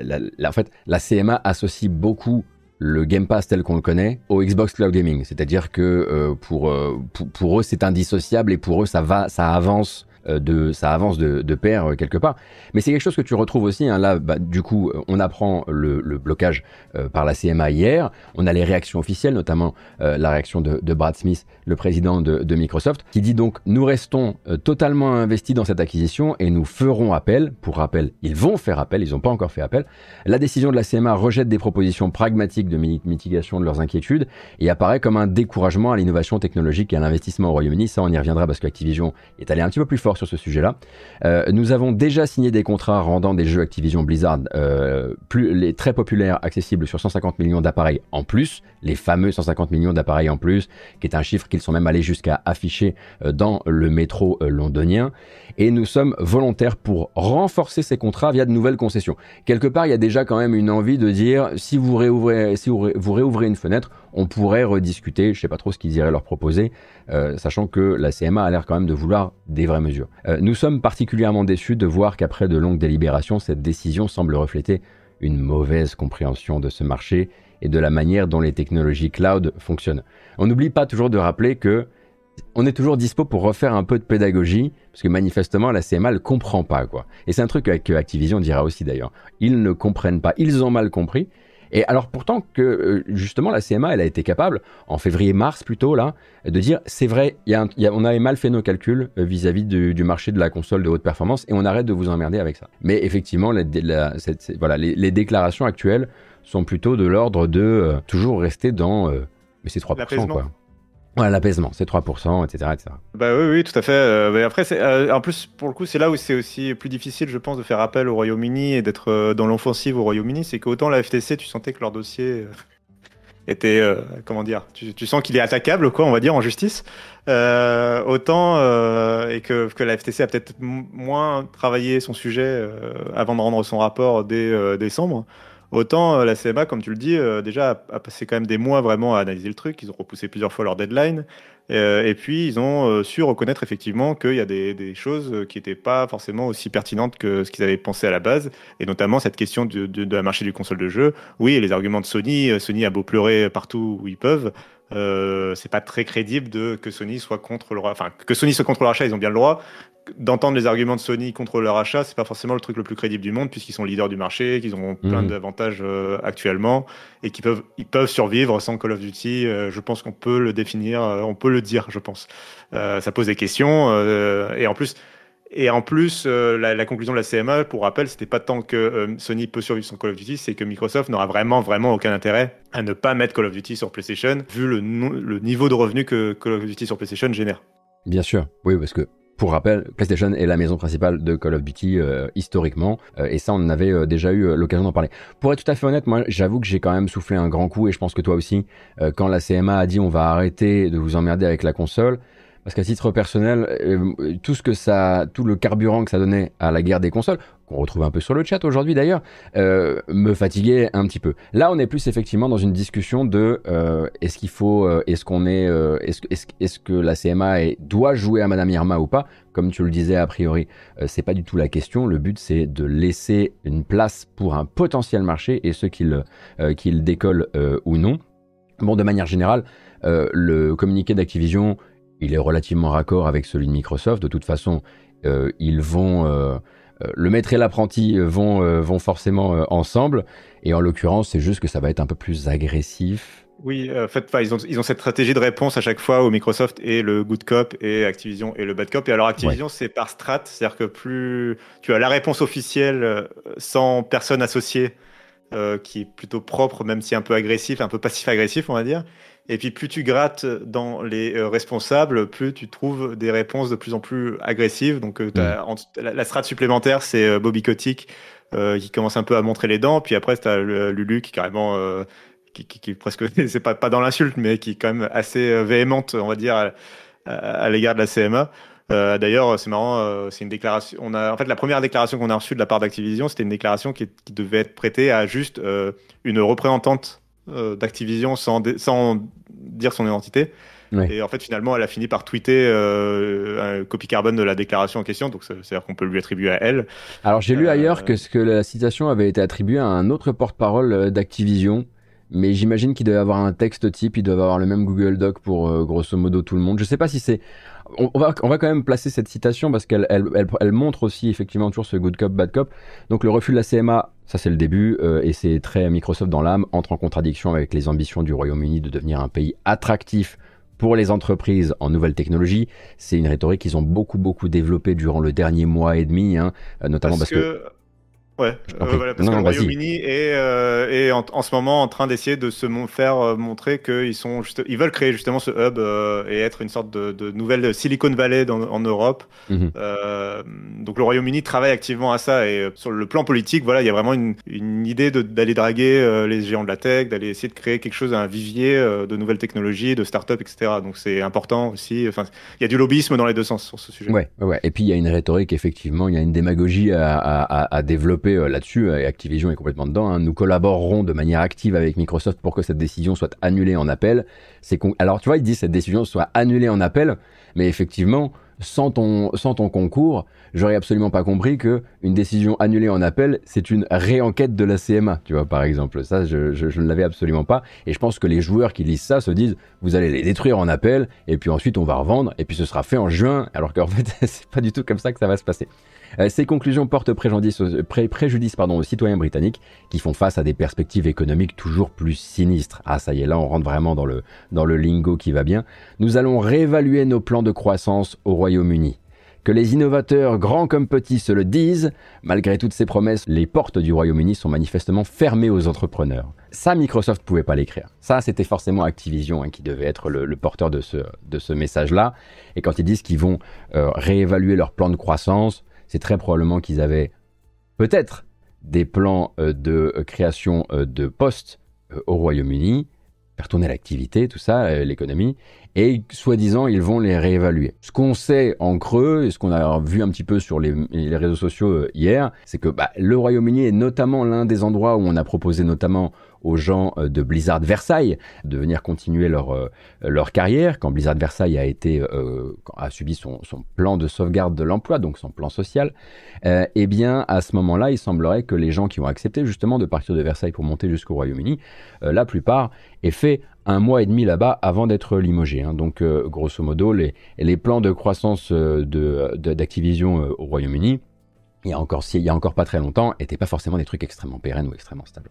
la, la, en fait la CMA associe beaucoup le Game Pass tel qu'on le connaît au Xbox Cloud Gaming. C'est-à-dire que euh, pour, euh, pour, pour, eux, c'est indissociable et pour eux, ça va, ça avance de, ça avance de, pair euh, quelque part. Mais c'est quelque chose que tu retrouves aussi. Hein. Là, bah, du coup, on apprend le, blocage euh, par la CMA hier. On a les réactions officielles, notamment la réaction de, Brad Smith, le président de, de, Microsoft, qui dit donc nous restons totalement investis dans cette acquisition et nous ferons appel. Pour rappel, ils vont faire appel. Ils n'ont pas encore fait appel. La décision de la CMA rejette des propositions pragmatiques de mitigation de leurs inquiétudes et apparaît comme un découragement à l'innovation technologique et à l'investissement au Royaume-Uni. Ça, on y reviendra parce qu'Activision est allé un petit peu plus fort sur ce sujet-là. Euh, nous avons déjà signé des contrats rendant des jeux Activision Blizzard euh, plus, très populaires accessibles sur 150 millions d'appareils en plus, les fameux 150 millions d'appareils en plus, qui est un chiffre qu'ils sont même allés jusqu'à afficher euh, dans le métro londonien. Et nous sommes volontaires pour renforcer ces contrats via de nouvelles concessions. Quelque part, il y a déjà quand même une envie de dire si vous réouvrez, si vous réouvrez une fenêtre, on pourrait rediscuter. Je sais pas trop ce qu'ils iraient leur proposer, euh, sachant que la CMA a l'air quand même de vouloir des vraies mesures. Euh, nous sommes particulièrement déçus de voir qu'après de longues délibérations, cette décision semble refléter une mauvaise compréhension de ce marché et de la manière dont les technologies cloud fonctionnent. On n'oublie pas toujours de rappeler que on est toujours dispo pour refaire un peu de pédagogie, parce que manifestement la CMA ne comprend pas quoi. Et c'est un truc que Activision dira aussi d'ailleurs. Ils ne comprennent pas, ils ont mal compris, et alors pourtant que euh, justement la CMA, elle a été capable, en février-mars plutôt là, de dire c'est vrai, y a y a, on avait mal fait nos calculs euh, vis-à-vis du, du, marché de la console de haute performance et on arrête de vous emmerder avec ça. Mais effectivement, la, la, cette, voilà, les, les, déclarations actuelles sont plutôt de l'ordre de euh, toujours rester dans mais c'est 3% quoi. Voilà, l'apaisement, c'est 3%, etc., etc. Bah oui, oui, tout à fait. Euh, après, euh, en plus, pour le coup, c'est là où c'est aussi plus difficile, je pense, de faire appel au Royaume-Uni et d'être euh, dans l'offensive au Royaume-Uni. C'est qu'autant la FTC, tu sentais que leur dossier était, comment dire, tu, sens qu'il est attaquable, quoi, on va dire, en justice. autant, et que, la FTC a peut-être moins travaillé son sujet avant de rendre son rapport dès décembre. Autant euh, la CMA, comme tu le dis, euh, déjà a, passé quand même des mois vraiment à analyser le truc. Ils ont repoussé plusieurs fois leur deadline. Euh, et puis ils ont su reconnaître effectivement qu'il y a des, choses qui n'étaient pas forcément aussi pertinentes que ce qu'ils avaient pensé à la base. Et notamment cette question de, la marché du console de jeu. Oui, les arguments de Sony. Sony a beau pleurer partout où ils peuvent. Euh, c'est pas très crédible de que Sony soit contre le enfin que Sony soit contre le rachat, ils ont bien le droit. D'entendre les arguments de Sony contre leur rachat, c'est pas forcément le truc le plus crédible du monde puisqu'ils sont leaders du marché, qu'ils ont plein mmh. d'avantages euh, actuellement et qu'ils peuvent ils peuvent survivre sans Call of Duty. Euh, je pense qu'on peut le définir, euh, on peut le dire, je pense. Euh, ça pose des questions et en plus Et en plus, euh, la, conclusion de la CMA, pour rappel, c'était pas tant que euh, Sony peut survivre son Call of Duty, c'est que Microsoft n'aura vraiment, vraiment aucun intérêt à ne pas mettre Call of Duty sur PlayStation, vu le, niveau de revenus que Call of Duty sur PlayStation génère. Bien sûr, oui, parce que pour rappel, PlayStation est la maison principale de Call of Duty euh, historiquement, et ça on avait déjà eu l'occasion d'en parler. Pour être tout à fait honnête, moi j'avoue que j'ai quand même soufflé un grand coup, et je pense que toi aussi, quand la CMA a dit on va arrêter de vous emmerder avec la console, parce qu'à titre personnel, euh, tout ce que ça, tout le carburant que ça donnait à la guerre des consoles, qu'on retrouve un peu sur le chat aujourd'hui d'ailleurs, euh, me fatiguait un petit peu. Là, on est plus effectivement dans une discussion de euh, est-ce qu'il faut, est-ce qu'on est, est-ce est que la CMA doit jouer à Madame Irma ou pas? Comme tu le disais a priori, c'est pas du tout la question. Le but c'est de laisser une place pour un potentiel marché et ceux qu'il qu'il décolle ou non. Bon, de manière générale, le communiqué d'Activision il est relativement raccord avec celui de Microsoft. De toute façon, euh, ils vont, euh, euh, le maître et l'apprenti vont, vont forcément ensemble. Et en l'occurrence, c'est juste que ça va être un peu plus agressif. Oui, en fait, ils ont, ils ont cette stratégie de réponse à chaque fois où Microsoft est le good cop et Activision est le bad cop. Et alors Activision, c'est par strat, c'est-à-dire que plus tu as la réponse officielle sans personne associée, qui est plutôt propre, même si un peu agressif, un peu passif-agressif, on va dire. Et puis plus tu grattes dans les euh, responsables, plus tu trouves des réponses de plus en plus agressives. Donc euh, mm. la, strate supplémentaire, c'est euh, Bobby Kotick qui commence un peu à montrer les dents. Puis après, tu as Lulu qui carrément... Qui, qui, presque, *laughs* c'est pas, pas dans l'insulte, mais qui est quand même assez véhémente, on va dire, à, l'égard de la CMA. D'ailleurs, c'est marrant, c'est une déclaration. On a, en fait, la première déclaration qu'on a reçue de la part d'Activision, c'était une déclaration qui, qui, devait être prêtée à juste une représentante d'Activision sans, sans dire son identité. Et en fait, finalement, elle a fini par tweeter euh, un copie carbone de la déclaration en question, donc c'est-à-dire qu'on peut lui attribuer à elle. Alors j'ai lu euh, ailleurs que, que la citation avait été attribuée à un autre porte-parole euh, d'Activision, mais j'imagine qu'il devait avoir un texte type, il devait avoir le même Google Doc pour grosso modo tout le monde. Je sais pas si c'est on, va, on va quand même placer cette citation parce qu'elle elle, elle, montre aussi effectivement toujours ce good cop, bad cop. Donc le refus de la CMA, ça c'est le début, euh, et c'est très Microsoft dans l'âme, entre en contradiction avec les ambitions du Royaume-Uni de devenir un pays attractif pour les entreprises en nouvelles technologies. C'est une rhétorique qu'ils ont beaucoup beaucoup développée durant le dernier mois et demi, hein, notamment parce, que Ouais, euh, voilà, parce que le Royaume-Uni est, euh, est en, en, ce moment en train d'essayer de se faire euh, montrer qu'ils sont juste, ils veulent créer justement ce hub et être une sorte de, de nouvelle Silicon Valley dans, en Europe. Mhm. Donc le Royaume-Uni travaille activement à ça et sur le plan politique, voilà, il y a vraiment une, une idée d'aller draguer les géants de la tech, d'aller essayer de créer quelque chose, un vivier de nouvelles technologies, de start-up, etc. Donc c'est important aussi. Enfin, il y a du lobbyisme dans les deux sens sur ce sujet. Ouais, ouais. Et puis il y a une rhétorique effectivement, il y a une démagogie à, à, à développer euh, là-dessus, et Activision est complètement dedans. Hein. Nous collaborerons de manière active avec Microsoft pour que cette décision soit annulée en appel. C'est Alors tu vois, il dit cette décision soit annulée en appel, mais effectivement, sans ton, sans ton concours, j'aurais absolument pas compris que une décision annulée en appel, c'est une réenquête de la CMA, tu vois, par exemple. Ça, je, je, je ne l'avais absolument pas. Et je pense que les joueurs qui lisent ça se disent, vous allez les détruire en appel, et puis ensuite on va revendre, et puis ce sera fait en juin, alors qu'en *laughs* fait, c'est pas du tout comme ça que ça va se passer. Euh, ces conclusions portent préjudice, aux citoyens britanniques qui font face à des perspectives économiques toujours plus sinistres. Ah ça y est, là on rentre vraiment dans le, dans lingo qui va bien. Nous allons réévaluer nos plans de croissance au Royaume-Uni. Que les innovateurs, grands comme petits, se le disent, malgré toutes ces promesses, les portes du Royaume-Uni sont manifestement fermées aux entrepreneurs. Ça, Microsoft pouvait pas l'écrire. Ça, c'était forcément Activision hein, qui devait être le, porteur de ce, de ce message-là. Et quand ils disent qu'ils vont euh, réévaluer leur plan de croissance, c'est très probablement qu'ils avaient peut-être des plans euh, de euh, création euh, de postes au Royaume-Uni, faire tourner l'activité, tout ça, l'économie, et soi-disant, ils vont les réévaluer. Ce qu'on sait en creux, et ce qu'on a vu un petit peu sur les, réseaux sociaux hier, c'est que bah, le Royaume-Uni est notamment l'un des endroits où on a proposé notamment aux gens euh, de Blizzard Versailles de venir continuer leur, euh, leur carrière. Quand Blizzard Versailles a, été, euh, a subi son, son, plan de sauvegarde de l'emploi, donc son plan social, eh bien à ce moment-là, il semblerait que les gens qui ont accepté justement de partir de Versailles pour monter jusqu'au Royaume-Uni, la plupart aient fait un mois et demi là-bas avant d'être limogés. Hein. Donc, grosso modo, les, les plans de croissance d'Activision au Royaume-Uni, il y a a encore pas très longtemps, n'étaient pas forcément des trucs extrêmement pérennes ou extrêmement stables.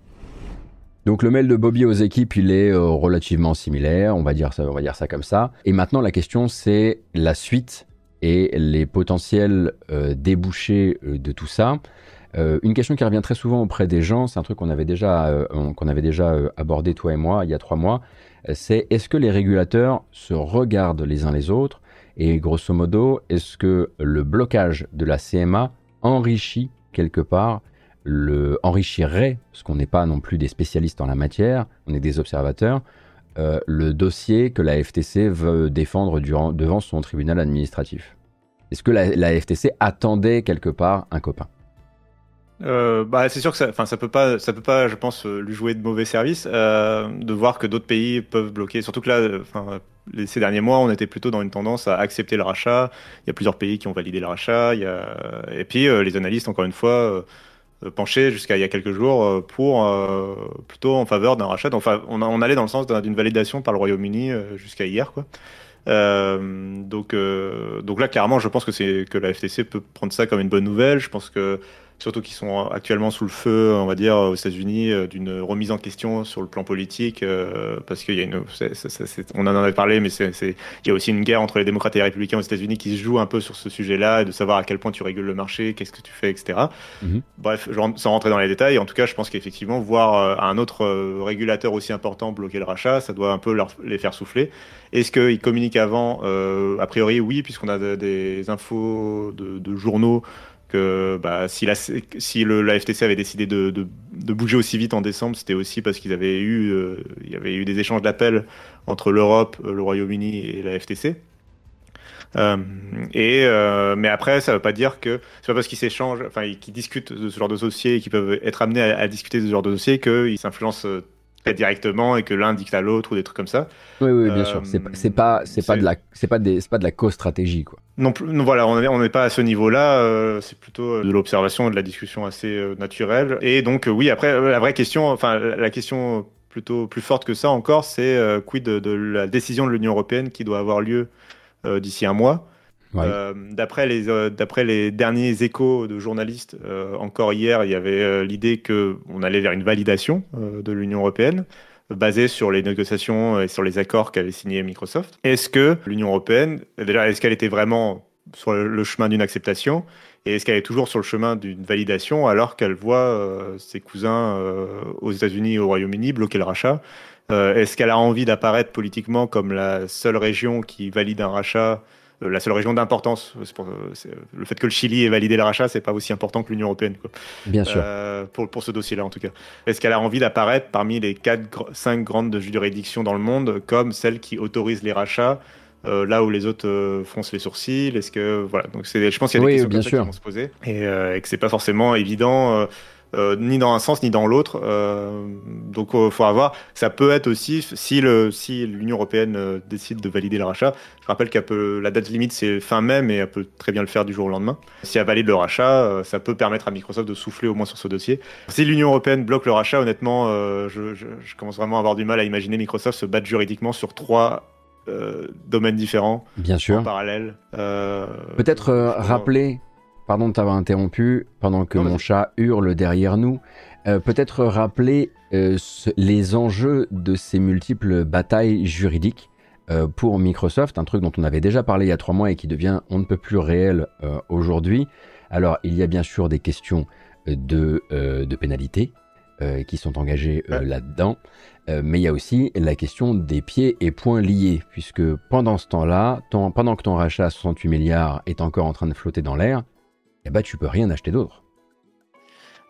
Donc le mail de Bobby aux équipes, il est euh, relativement similaire, on va dire ça, on va dire ça comme ça. Et maintenant la question c'est la suite et les potentiels débouchés de tout ça. une question qui revient très souvent auprès des gens, c'est un truc qu'on avait déjà, qu'on avait déjà abordé toi et moi il y a trois mois, c'est est-ce que les régulateurs se regardent les uns les autres? Et grosso modo, est-ce que le blocage de la CMA enrichit quelque part le enrichirait, parce qu'on n'est pas non plus des spécialistes en la matière, on est des observateurs, euh, le dossier que la FTC veut défendre devant son tribunal administratif. Est-ce que la, FTC attendait quelque part un copain? Euh, bah, c'est sûr que ça, enfin, ça peut pas, ça peut pas, je pense, euh, lui jouer de mauvais service, de voir que d'autres pays peuvent bloquer. Surtout que là, enfin, ces derniers mois, on était plutôt dans une tendance à accepter le rachat. Il y a plusieurs pays qui ont validé le rachat. Il y a... Et puis, les analystes, encore une fois, penché jusqu'à il y a quelques jours euh, pour euh, plutôt en faveur d'un rachat. Enfin, on, on, allait dans le sens d'une validation par le Royaume-Uni jusqu'à hier, quoi. donc, donc là, clairement, je pense que c'est que la FTC peut prendre ça comme une bonne nouvelle. Je pense que surtout qu'ils sont actuellement sous le feu, on va dire, aux États-Unis, euh, d'une remise en question sur le plan politique, euh, parce qu'il y a une, on en avait parlé, mais c'est, il y a aussi une guerre entre les démocrates et les républicains aux États-Unis qui se joue un peu sur ce sujet-là, de savoir à quel point tu régules le marché, qu'est-ce que tu fais, etc. Mm-hmm. Bref, sans rentrer dans les détails, en tout cas, je pense qu'effectivement, voir euh, un autre régulateur aussi important bloquer le rachat, ça doit un peu leur, les faire souffler. Est-ce qu'ils communiquent avant? A priori, oui, puisqu'on a des infos de, de journaux que bah, si, la, si le, la FTC avait décidé de, de, de, bouger aussi vite en décembre, c'était aussi parce qu'ils avaient eu, euh, il y avait eu des échanges d'appels entre l'Europe, euh, le Royaume-Uni et la FTC. Euh, et euh, mais après, ça veut pas dire que c'est pas parce qu'ils s'échangent, enfin, qu'ils discutent de ce genre de dossier et qu'ils peuvent être amenés à, à, discuter de ce genre de dossier qu'ils s'influencent directement et que l'un dicte à l'autre ou des trucs comme ça. Oui, oui, bien sûr. C'est pas, c'est pas, c'est pas de la, c'est pas des, c'est pas de la co-stratégie, quoi. Non plus, voilà, on n'est on pas à ce niveau-là. Euh, c'est plutôt euh, de l'observation et de la discussion assez euh, naturelle. Et donc, oui, après, la vraie question, enfin, la question plutôt plus forte que ça encore, c'est quid de, de, la décision de l'Union européenne qui doit avoir lieu d'ici un mois? Euh, d'après les euh, d'après les derniers échos de journalistes, euh, encore hier, il y avait l'idée que on allait vers une validation de l'Union européenne basée sur les négociations et sur les accords qu'avait signé Microsoft. Est-ce que l'Union européenne, déjà, est-ce qu'elle était vraiment sur le chemin d'une acceptation et est-ce qu'elle est toujours sur le chemin d'une validation alors qu'elle voit ses cousins aux États-Unis et au Royaume-Uni bloquer le rachat? Est-ce qu'elle a envie d'apparaître politiquement comme la seule région qui valide un rachat la seule région d'importance. Euh, le fait que le Chili ait validé le rachat, c'est pas aussi important que l'Union européenne. Quoi. Bien sûr. Euh, pour, pour ce dossier-là, en tout cas. Est-ce qu'elle a envie d'apparaître parmi les 4, 5 grandes juridictions dans le monde comme celle qui autorise les rachats là où les autres froncent les sourcils? Est-ce que voilà Donc c'est, je pense qu'il y a des questions bien sûr. qui vont se poser et, et que c'est pas forcément évident. Euh, ni dans un sens ni dans l'autre. Euh, donc il euh, faut avoir. Ça peut être aussi si le si l'Union européenne décide de valider le rachat. Je rappelle qu'elle peut la date limite c'est fin mai, mais elle peut très bien le faire du jour au lendemain. Si elle valide le rachat, ça peut permettre à Microsoft de souffler au moins sur ce dossier. Si l'Union européenne bloque le rachat, honnêtement, je, je, je, commence vraiment à avoir du mal à imaginer Microsoft se battre juridiquement sur trois domaines différents. Bien sûr. En parallèle. Peut-être rappeler Pardon de t'avoir interrompu pendant que mon chat hurle derrière nous. Euh, peut-être rappeler euh, les enjeux de ces multiples batailles juridiques euh, pour Microsoft, un truc dont on avait déjà parlé il y a trois mois et qui devient on ne peut plus réel aujourd'hui. Alors, il y a bien sûr des questions de, de pénalité qui sont engagées là-dedans, mais il y a aussi la question des pieds et poings liés, puisque pendant ce temps-là, pendant que ton rachat à 68 milliards est encore en train de flotter dans l'air, eh ben, tu peux rien acheter d'autre.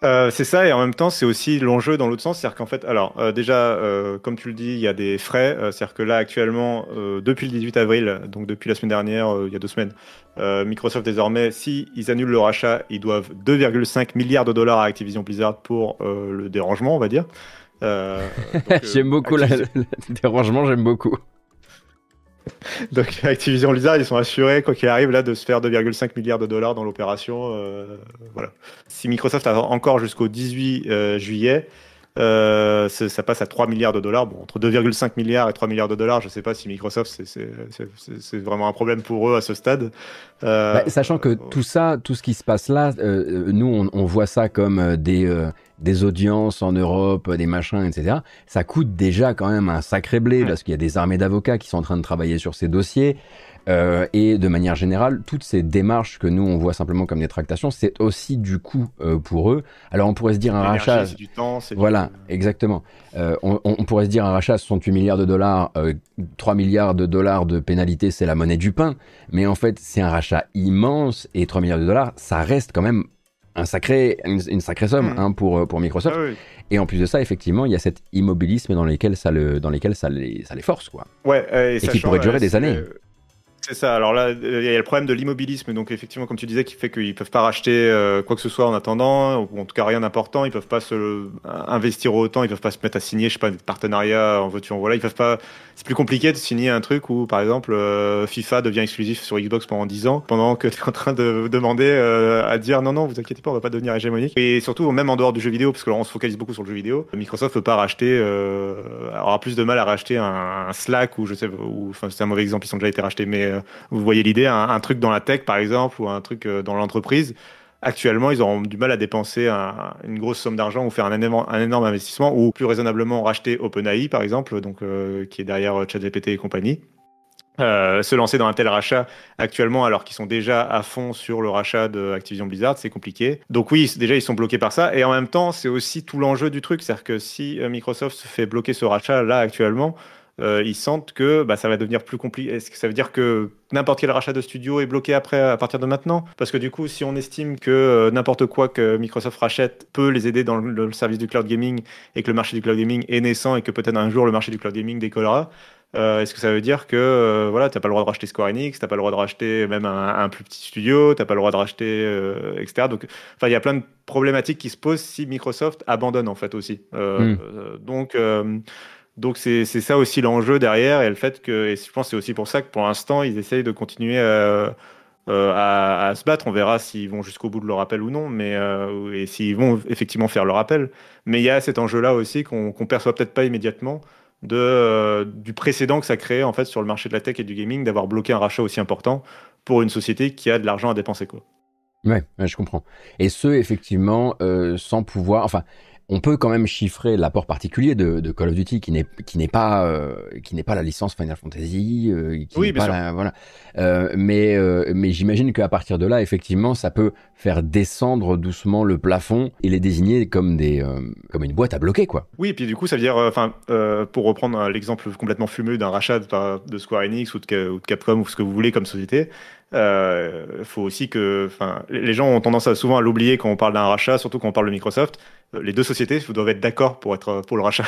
Euh, c'est ça, et en même temps, c'est aussi l'enjeu dans l'autre sens. C'est-à-dire qu'en fait, alors, euh, déjà, euh, comme tu le dis, il y a des frais. c'est-à-dire que là, actuellement, depuis le 18 avril, donc depuis la semaine dernière, il y a deux semaines, Microsoft, désormais, si ils annulent leur achat, ils doivent 2,5 milliards de dollars à Activision Blizzard pour le dérangement, on va dire. *laughs* j'aime beaucoup le dérangement, j'aime beaucoup. *laughs* Donc Activision Blizzard, ils sont assurés, quoi qu'il arrive, là, de se faire 2,5 milliards de dollars dans l'opération. Euh, voilà. Si Microsoft a encore jusqu'au 18 euh, juillet, euh, ça passe à 3 milliards de dollars. Bon, entre 2,5 milliards et 3 milliards de dollars, je ne sais pas si Microsoft, c'est vraiment un problème pour eux à ce stade. Bah, sachant que tout ça, tout ce qui se passe là, nous, on, on, voit ça comme des, des audiences en Europe, des machins, etc. Ça coûte déjà quand même un sacré blé parce qu'il y a des armées d'avocats qui sont en train de travailler sur ces dossiers. Euh, et de manière générale, toutes ces démarches que nous on voit simplement comme des tractations, c'est aussi du coût euh, pour eux. Alors on pourrait se dire un rachat, du temps, voilà, exactement. Euh, on, on, pourrait se dire un rachat 68 milliards de dollars, 3 milliards de dollars de pénalité, c'est la monnaie du pain. Mais en fait, c'est un rachat immense et 3 milliards de dollars, ça reste quand même un sacré, une, sacrée somme mm. hein, pour, pour Microsoft. Ah et en plus de ça, effectivement, il y a cet immobilisme dans lequel ça, le, dans lesquels ça, les, ça les force. Quoi. Ouais, et, et qui pourrait durer des années. C'est ça. Alors là, il y a le problème de l'immobilisme, donc effectivement, comme tu disais, qui fait qu'ils peuvent pas racheter euh, quoi que ce soit en attendant, ou en tout cas rien d'important. Ils peuvent pas se investir autant, ils peuvent pas se mettre à signer, je sais pas, des partenariats en voiture. Voilà, ils peuvent pas. C'est plus compliqué de signer un truc où, par exemple, euh, FIFA devient exclusif sur Xbox pendant 10 ans, pendant que tu es en train de demander euh, à dire non, non, vous inquiétez pas, on va pas devenir hégémonique. Et surtout, même en dehors du jeu vidéo, parce que on se focalise beaucoup sur le jeu vidéo, Microsoft peut pas racheter, aura plus de mal à racheter un, un Slack ou je sais, ou enfin c'est un mauvais exemple, ils ont déjà été rachetés, mais vous voyez l'idée, un, truc dans la tech par exemple, ou un truc euh, dans l'entreprise, actuellement, ils auront du mal à dépenser une grosse somme d'argent ou faire un énorme, investissement, ou plus raisonnablement racheter OpenAI par exemple, donc, euh, qui est derrière euh, ChatGPT et compagnie. se lancer dans un tel rachat actuellement alors qu'ils sont déjà à fond sur le rachat de Activision Blizzard, c'est compliqué. Donc oui, déjà ils sont bloqués par ça et en même temps c'est aussi tout l'enjeu du truc, c'est-à-dire que si Microsoft se fait bloquer ce rachat là actuellement, euh, ils sentent que bah, ça va devenir plus compliqué. Est-ce que ça veut dire que n'importe quel rachat de studio est bloqué après à partir de maintenant? Parce que du coup, si on estime que euh, n'importe quoi que Microsoft rachète peut les aider dans le, service du cloud gaming et que le marché du cloud gaming est naissant et que peut-être un jour le marché du cloud gaming décollera, euh, est-ce que ça veut dire que voilà, t'as pas le droit de racheter Square Enix, t'as pas le droit de racheter même un, plus petit studio, t'as pas le droit de racheter, etc. Donc, enfin, il y a plein de problématiques qui se posent si Microsoft abandonne en fait aussi. Hmm. Donc donc c'est ça aussi l'enjeu derrière et le fait que, et je pense c'est aussi pour ça que pour l'instant ils essayent de continuer euh, euh, à, se battre. On verra s'ils vont jusqu'au bout de leur appel ou non, mais euh, et s'ils vont effectivement faire leur appel. Mais il y a cet enjeu-là aussi qu'on qu'on perçoit peut-être pas immédiatement de, du précédent que ça crée en fait sur le marché de la tech et du gaming d'avoir bloqué un rachat aussi important pour une société qui a de l'argent à dépenser quoi. Ouais, je comprends. Et ce, effectivement, sans pouvoir. Enfin, on peut quand même chiffrer l'apport particulier de, Call of Duty qui n'est qui n'est pas euh, qui n'est pas la licence Final Fantasy euh, qui oui, bien sûr. voilà euh, mais mais j'imagine qu'à partir de là effectivement ça peut faire descendre doucement le plafond et les désigner comme des comme une boîte à bloquer quoi oui et puis du coup ça veut dire enfin pour reprendre l'exemple complètement fumeux d'un rachat de, Square Enix ou de, ou de Capcom ou ce que vous voulez comme société euh, faut aussi que, enfin, les gens ont tendance à souvent à l'oublier quand on parle d'un rachat, surtout quand on parle de Microsoft. Euh, les deux sociétés doivent être d'accord pour être pour le rachat.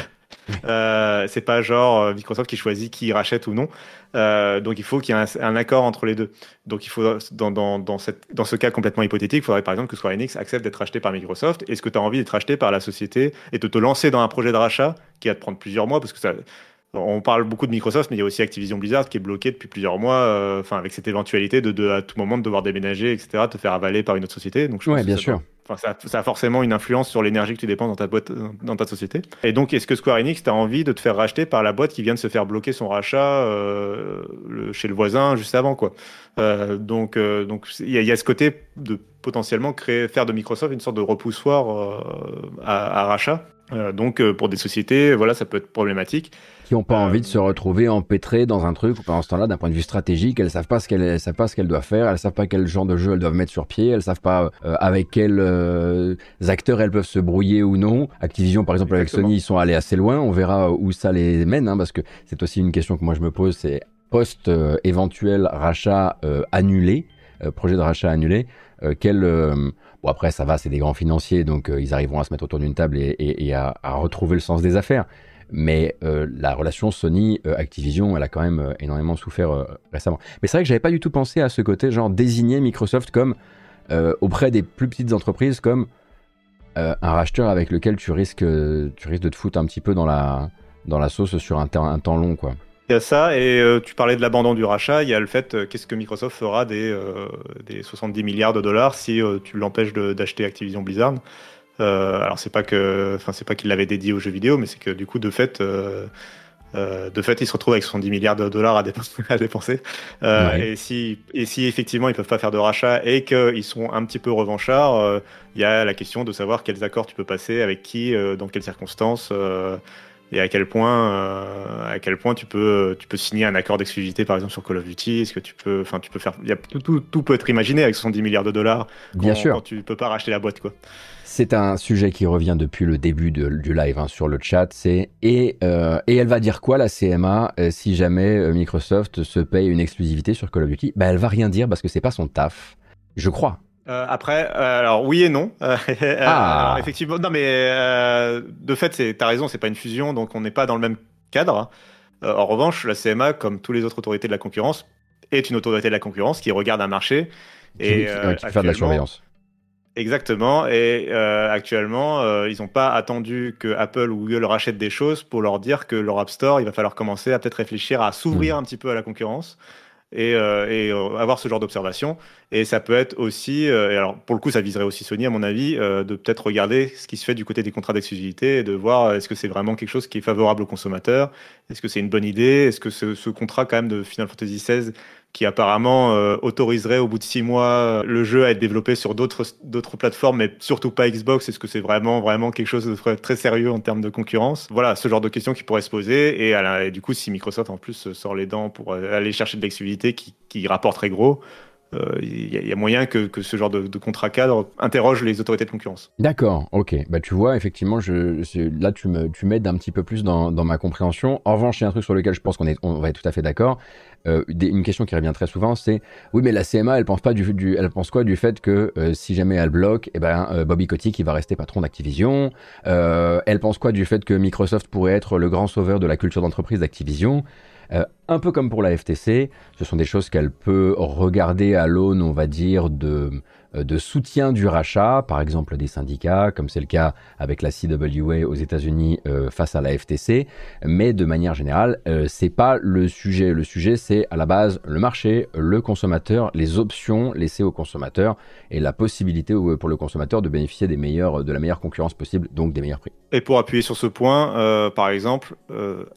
*laughs* euh, c'est pas genre euh, Microsoft qui choisit qui rachète ou non. Euh, donc il faut qu'il y ait un, accord entre les deux. Donc il faut dans dans dans, cette, dans ce cas complètement hypothétique, il faudrait par exemple que Square Enix accepte d'être racheté par Microsoft. Est-ce que tu as envie d'être racheté par la société et de te lancer dans un projet de rachat qui va te prendre plusieurs mois parce que ça on parle beaucoup de Microsoft, mais il y a aussi Activision Blizzard qui est bloqué depuis plusieurs mois, euh, enfin avec cette éventualité de, à tout moment de devoir déménager, etc., te faire avaler par une autre société. Donc, je bien sûr. ça, a forcément une influence sur l'énergie que tu dépenses dans ta boîte, dans ta société. Et donc, est-ce que Square Enix t'as envie de te faire racheter par la boîte qui vient de se faire bloquer son rachat euh, chez le voisin juste avant, quoi? Euh, Donc, donc il y, a ce côté de potentiellement créer, faire de Microsoft une sorte de repoussoir à, à, rachat. Donc, pour des sociétés, voilà, ça peut être problématique. Qui n'ont pas envie de se retrouver empêtrés dans un truc pendant ce temps-là, d'un point de vue stratégique, elles savent pas ce qu'elles savent pas ce qu'elles doivent faire, elles savent pas quel genre de jeu elles doivent mettre sur pied, elles savent pas euh, avec quels euh, acteurs elles peuvent se brouiller ou non. Activision, par exemple, avec Sony, ils sont allés assez loin. On verra où ça les mène, hein, parce que c'est aussi une question que moi je me pose, c'est post euh, éventuel rachat annulé, projet de rachat annulé, quel Après ça va, c'est des grands financiers, donc ils arriveront à se mettre autour d'une table et, à, retrouver le sens des affaires mais euh, la relation Sony-Activision, elle a quand même euh, énormément souffert euh, récemment. Mais c'est vrai que j'avais pas du tout pensé à ce côté, genre désigner Microsoft comme auprès des plus petites entreprises comme un racheteur avec lequel tu risques, de te foutre un petit peu dans la, dans la sauce sur un, un temps long, quoi. Il y a ça, et tu parlais de l'abandon du rachat, il y a le fait, qu'est-ce que Microsoft fera des, des 70 milliards de dollars si tu l'empêches d'acheter Activision Blizzard? Euh, alors c'est pas que, enfin c'est pas qu'il l'avait dédié aux jeux vidéo, mais c'est que du coup de fait, euh, Euh, de fait, ils se retrouvent avec 70 milliards de dollars à dépenser. *laughs* À dépenser. Euh, et, si, et si effectivement ils peuvent pas faire de rachat et qu'ils sont un petit peu revanchards, euh, il y a la question de savoir quels accords tu peux passer, avec qui, euh, dans quelles circonstances, euh, et à quel point, à quel point tu peux, tu peux signer un accord d'exclusivité, par exemple sur Call of Duty. Est-ce que tu peux, enfin, tu peux faire, y a, tout, tout, tout, peut être imaginé avec 70 milliards de dollars. Bien sûr. Quand tu peux pas racheter la boîte, quoi. C'est un sujet qui revient depuis le début de, du live hein, sur le chat. C'est et, euh, et elle va dire quoi la CMA euh, si jamais euh, Microsoft se paye une exclusivité sur Call of Duty? Bah elle va rien dire parce que c'est pas son taf, je crois. Euh, après, euh, alors oui et non. *laughs* ah. alors, effectivement, non mais euh, de fait, c'est t'as raison, c'est pas une fusion, donc on n'est pas dans le même cadre. en revanche, la CMA, comme toutes les autres autorités de la concurrence, est une autorité de la concurrence qui regarde un marché et qui, qui fait de la surveillance. Exactement. Et euh, actuellement, euh, ils n'ont pas attendu que Apple ou Google rachètent des choses pour leur dire que leur App Store, il va falloir commencer à peut-être réfléchir à s'ouvrir mmh. un petit peu à la concurrence et, euh, et euh, avoir ce genre d'observation. Et ça peut être aussi, euh, et alors pour le coup, ça viserait aussi Sony, à mon avis, euh, de peut-être regarder ce qui se fait du côté des contrats d'exclusivité et de voir est-ce que c'est vraiment quelque chose qui est favorable aux consommateurs, est-ce que c'est une bonne idée, est-ce que ce, ce, contrat quand même de Final Fantasy XVI qui apparemment euh, autoriserait au bout de six mois euh, le jeu à être développé sur d'autres plateformes, mais surtout pas Xbox. Est-ce que c'est vraiment vraiment quelque chose de très sérieux en termes de concurrence Voilà, ce genre de questions qui pourraient se poser. Et, du coup, si Microsoft en plus sort les dents pour aller chercher de l'exclusivité qui, qui rapporterait gros, il euh, y, y, a moyen que, ce genre de, contrat cadre interroge les autorités de concurrence. D'accord, ok. Bah tu vois, effectivement, je, là tu m'aides un petit peu plus dans, ma compréhension. En revanche, il y a un truc sur lequel je pense qu'on va être tout à fait d'accord. Euh, une question qui revient très souvent, c'est oui, mais la CMA, elle pense pas du, elle pense quoi du fait que euh, si jamais elle bloque, eh ben Bobby Kotick il va rester patron d'Activision. Elle pense quoi du fait que Microsoft pourrait être le grand sauveur de la culture d'entreprise d'Activision? Euh, un peu comme pour la FTC, ce sont des choses qu'elle peut regarder à l'aune, on va dire, de, euh, de soutien du rachat, par exemple des syndicats, comme c'est le cas avec la CWA aux États-Unis euh, face à la FTC. Mais de manière générale, euh, c'est pas le sujet. Le sujet, c'est à la base le marché, le consommateur, les options laissées au consommateur et la possibilité pour le consommateur de bénéficier de la meilleure concurrence possible, donc des meilleurs prix. Et pour appuyer sur ce point, par exemple,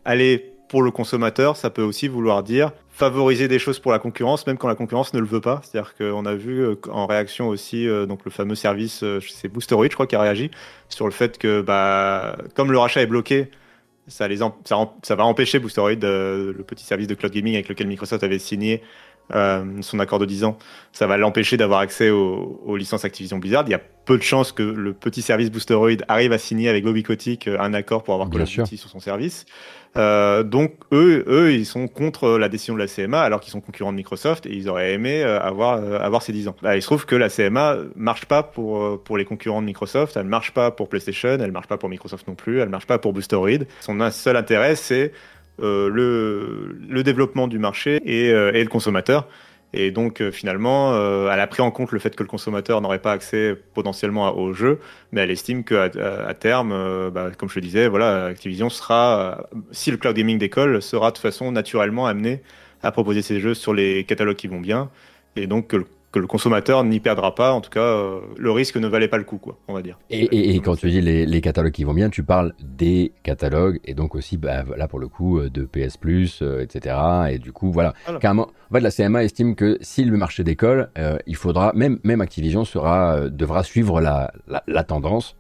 aller pour le consommateur, ça peut aussi vouloir dire favoriser des choses pour la concurrence, même quand la concurrence ne le veut pas. C'est-à-dire qu'on a vu euh, en réaction aussi euh, le fameux service, euh, c'est Boosteroid, je crois, qui a réagi sur le fait que bah, comme le rachat est bloqué, ça, les ça, va empêcher Boosteroid, le petit service de cloud gaming avec lequel Microsoft avait signé euh, son accord de 10 ans, ça va l'empêcher d'avoir accès aux, aux, licences Activision Blizzard. Il y a peu de chances que le petit service Boosteroid arrive à signer avec Bobby Kotick un accord pour avoir Call of Duty sur son service. Euh, donc eux, eux, ils sont contre la décision de la CMA alors qu'ils sont concurrents de Microsoft et ils auraient aimé euh, avoir euh, avoir ces 10 ans. Bah, il se trouve que la CMA marche pas pour euh, pour les concurrents de Microsoft, elle marche pas pour PlayStation, elle marche pas pour Microsoft non plus, elle marche pas pour Boosteroid. Son seul intérêt c'est euh, le, le développement du marché et, et le consommateur. Et donc euh, finalement, euh, elle a pris en compte le fait que le consommateur n'aurait pas accès potentiellement au jeu, mais elle estime qu'à à, à terme, euh, bah, comme je le disais, voilà, Activision sera, si le cloud gaming décolle, sera de toute façon naturellement amené à proposer ses jeux sur les catalogues qui vont bien, et donc que le que le consommateur n'y perdra pas. En tout cas, euh, le risque ne valait pas le coup, quoi, on va dire. Et, et, et quand tu dis les, les, catalogues qui vont bien, tu parles des catalogues et donc aussi, bah, là pour le coup, euh, de PS Plus, euh, etc. Et du coup, voilà. Carrément, en fait, la CMA estime que si le marché décolle, euh, il faudra même même Activision sera devra suivre la, la, la tendance.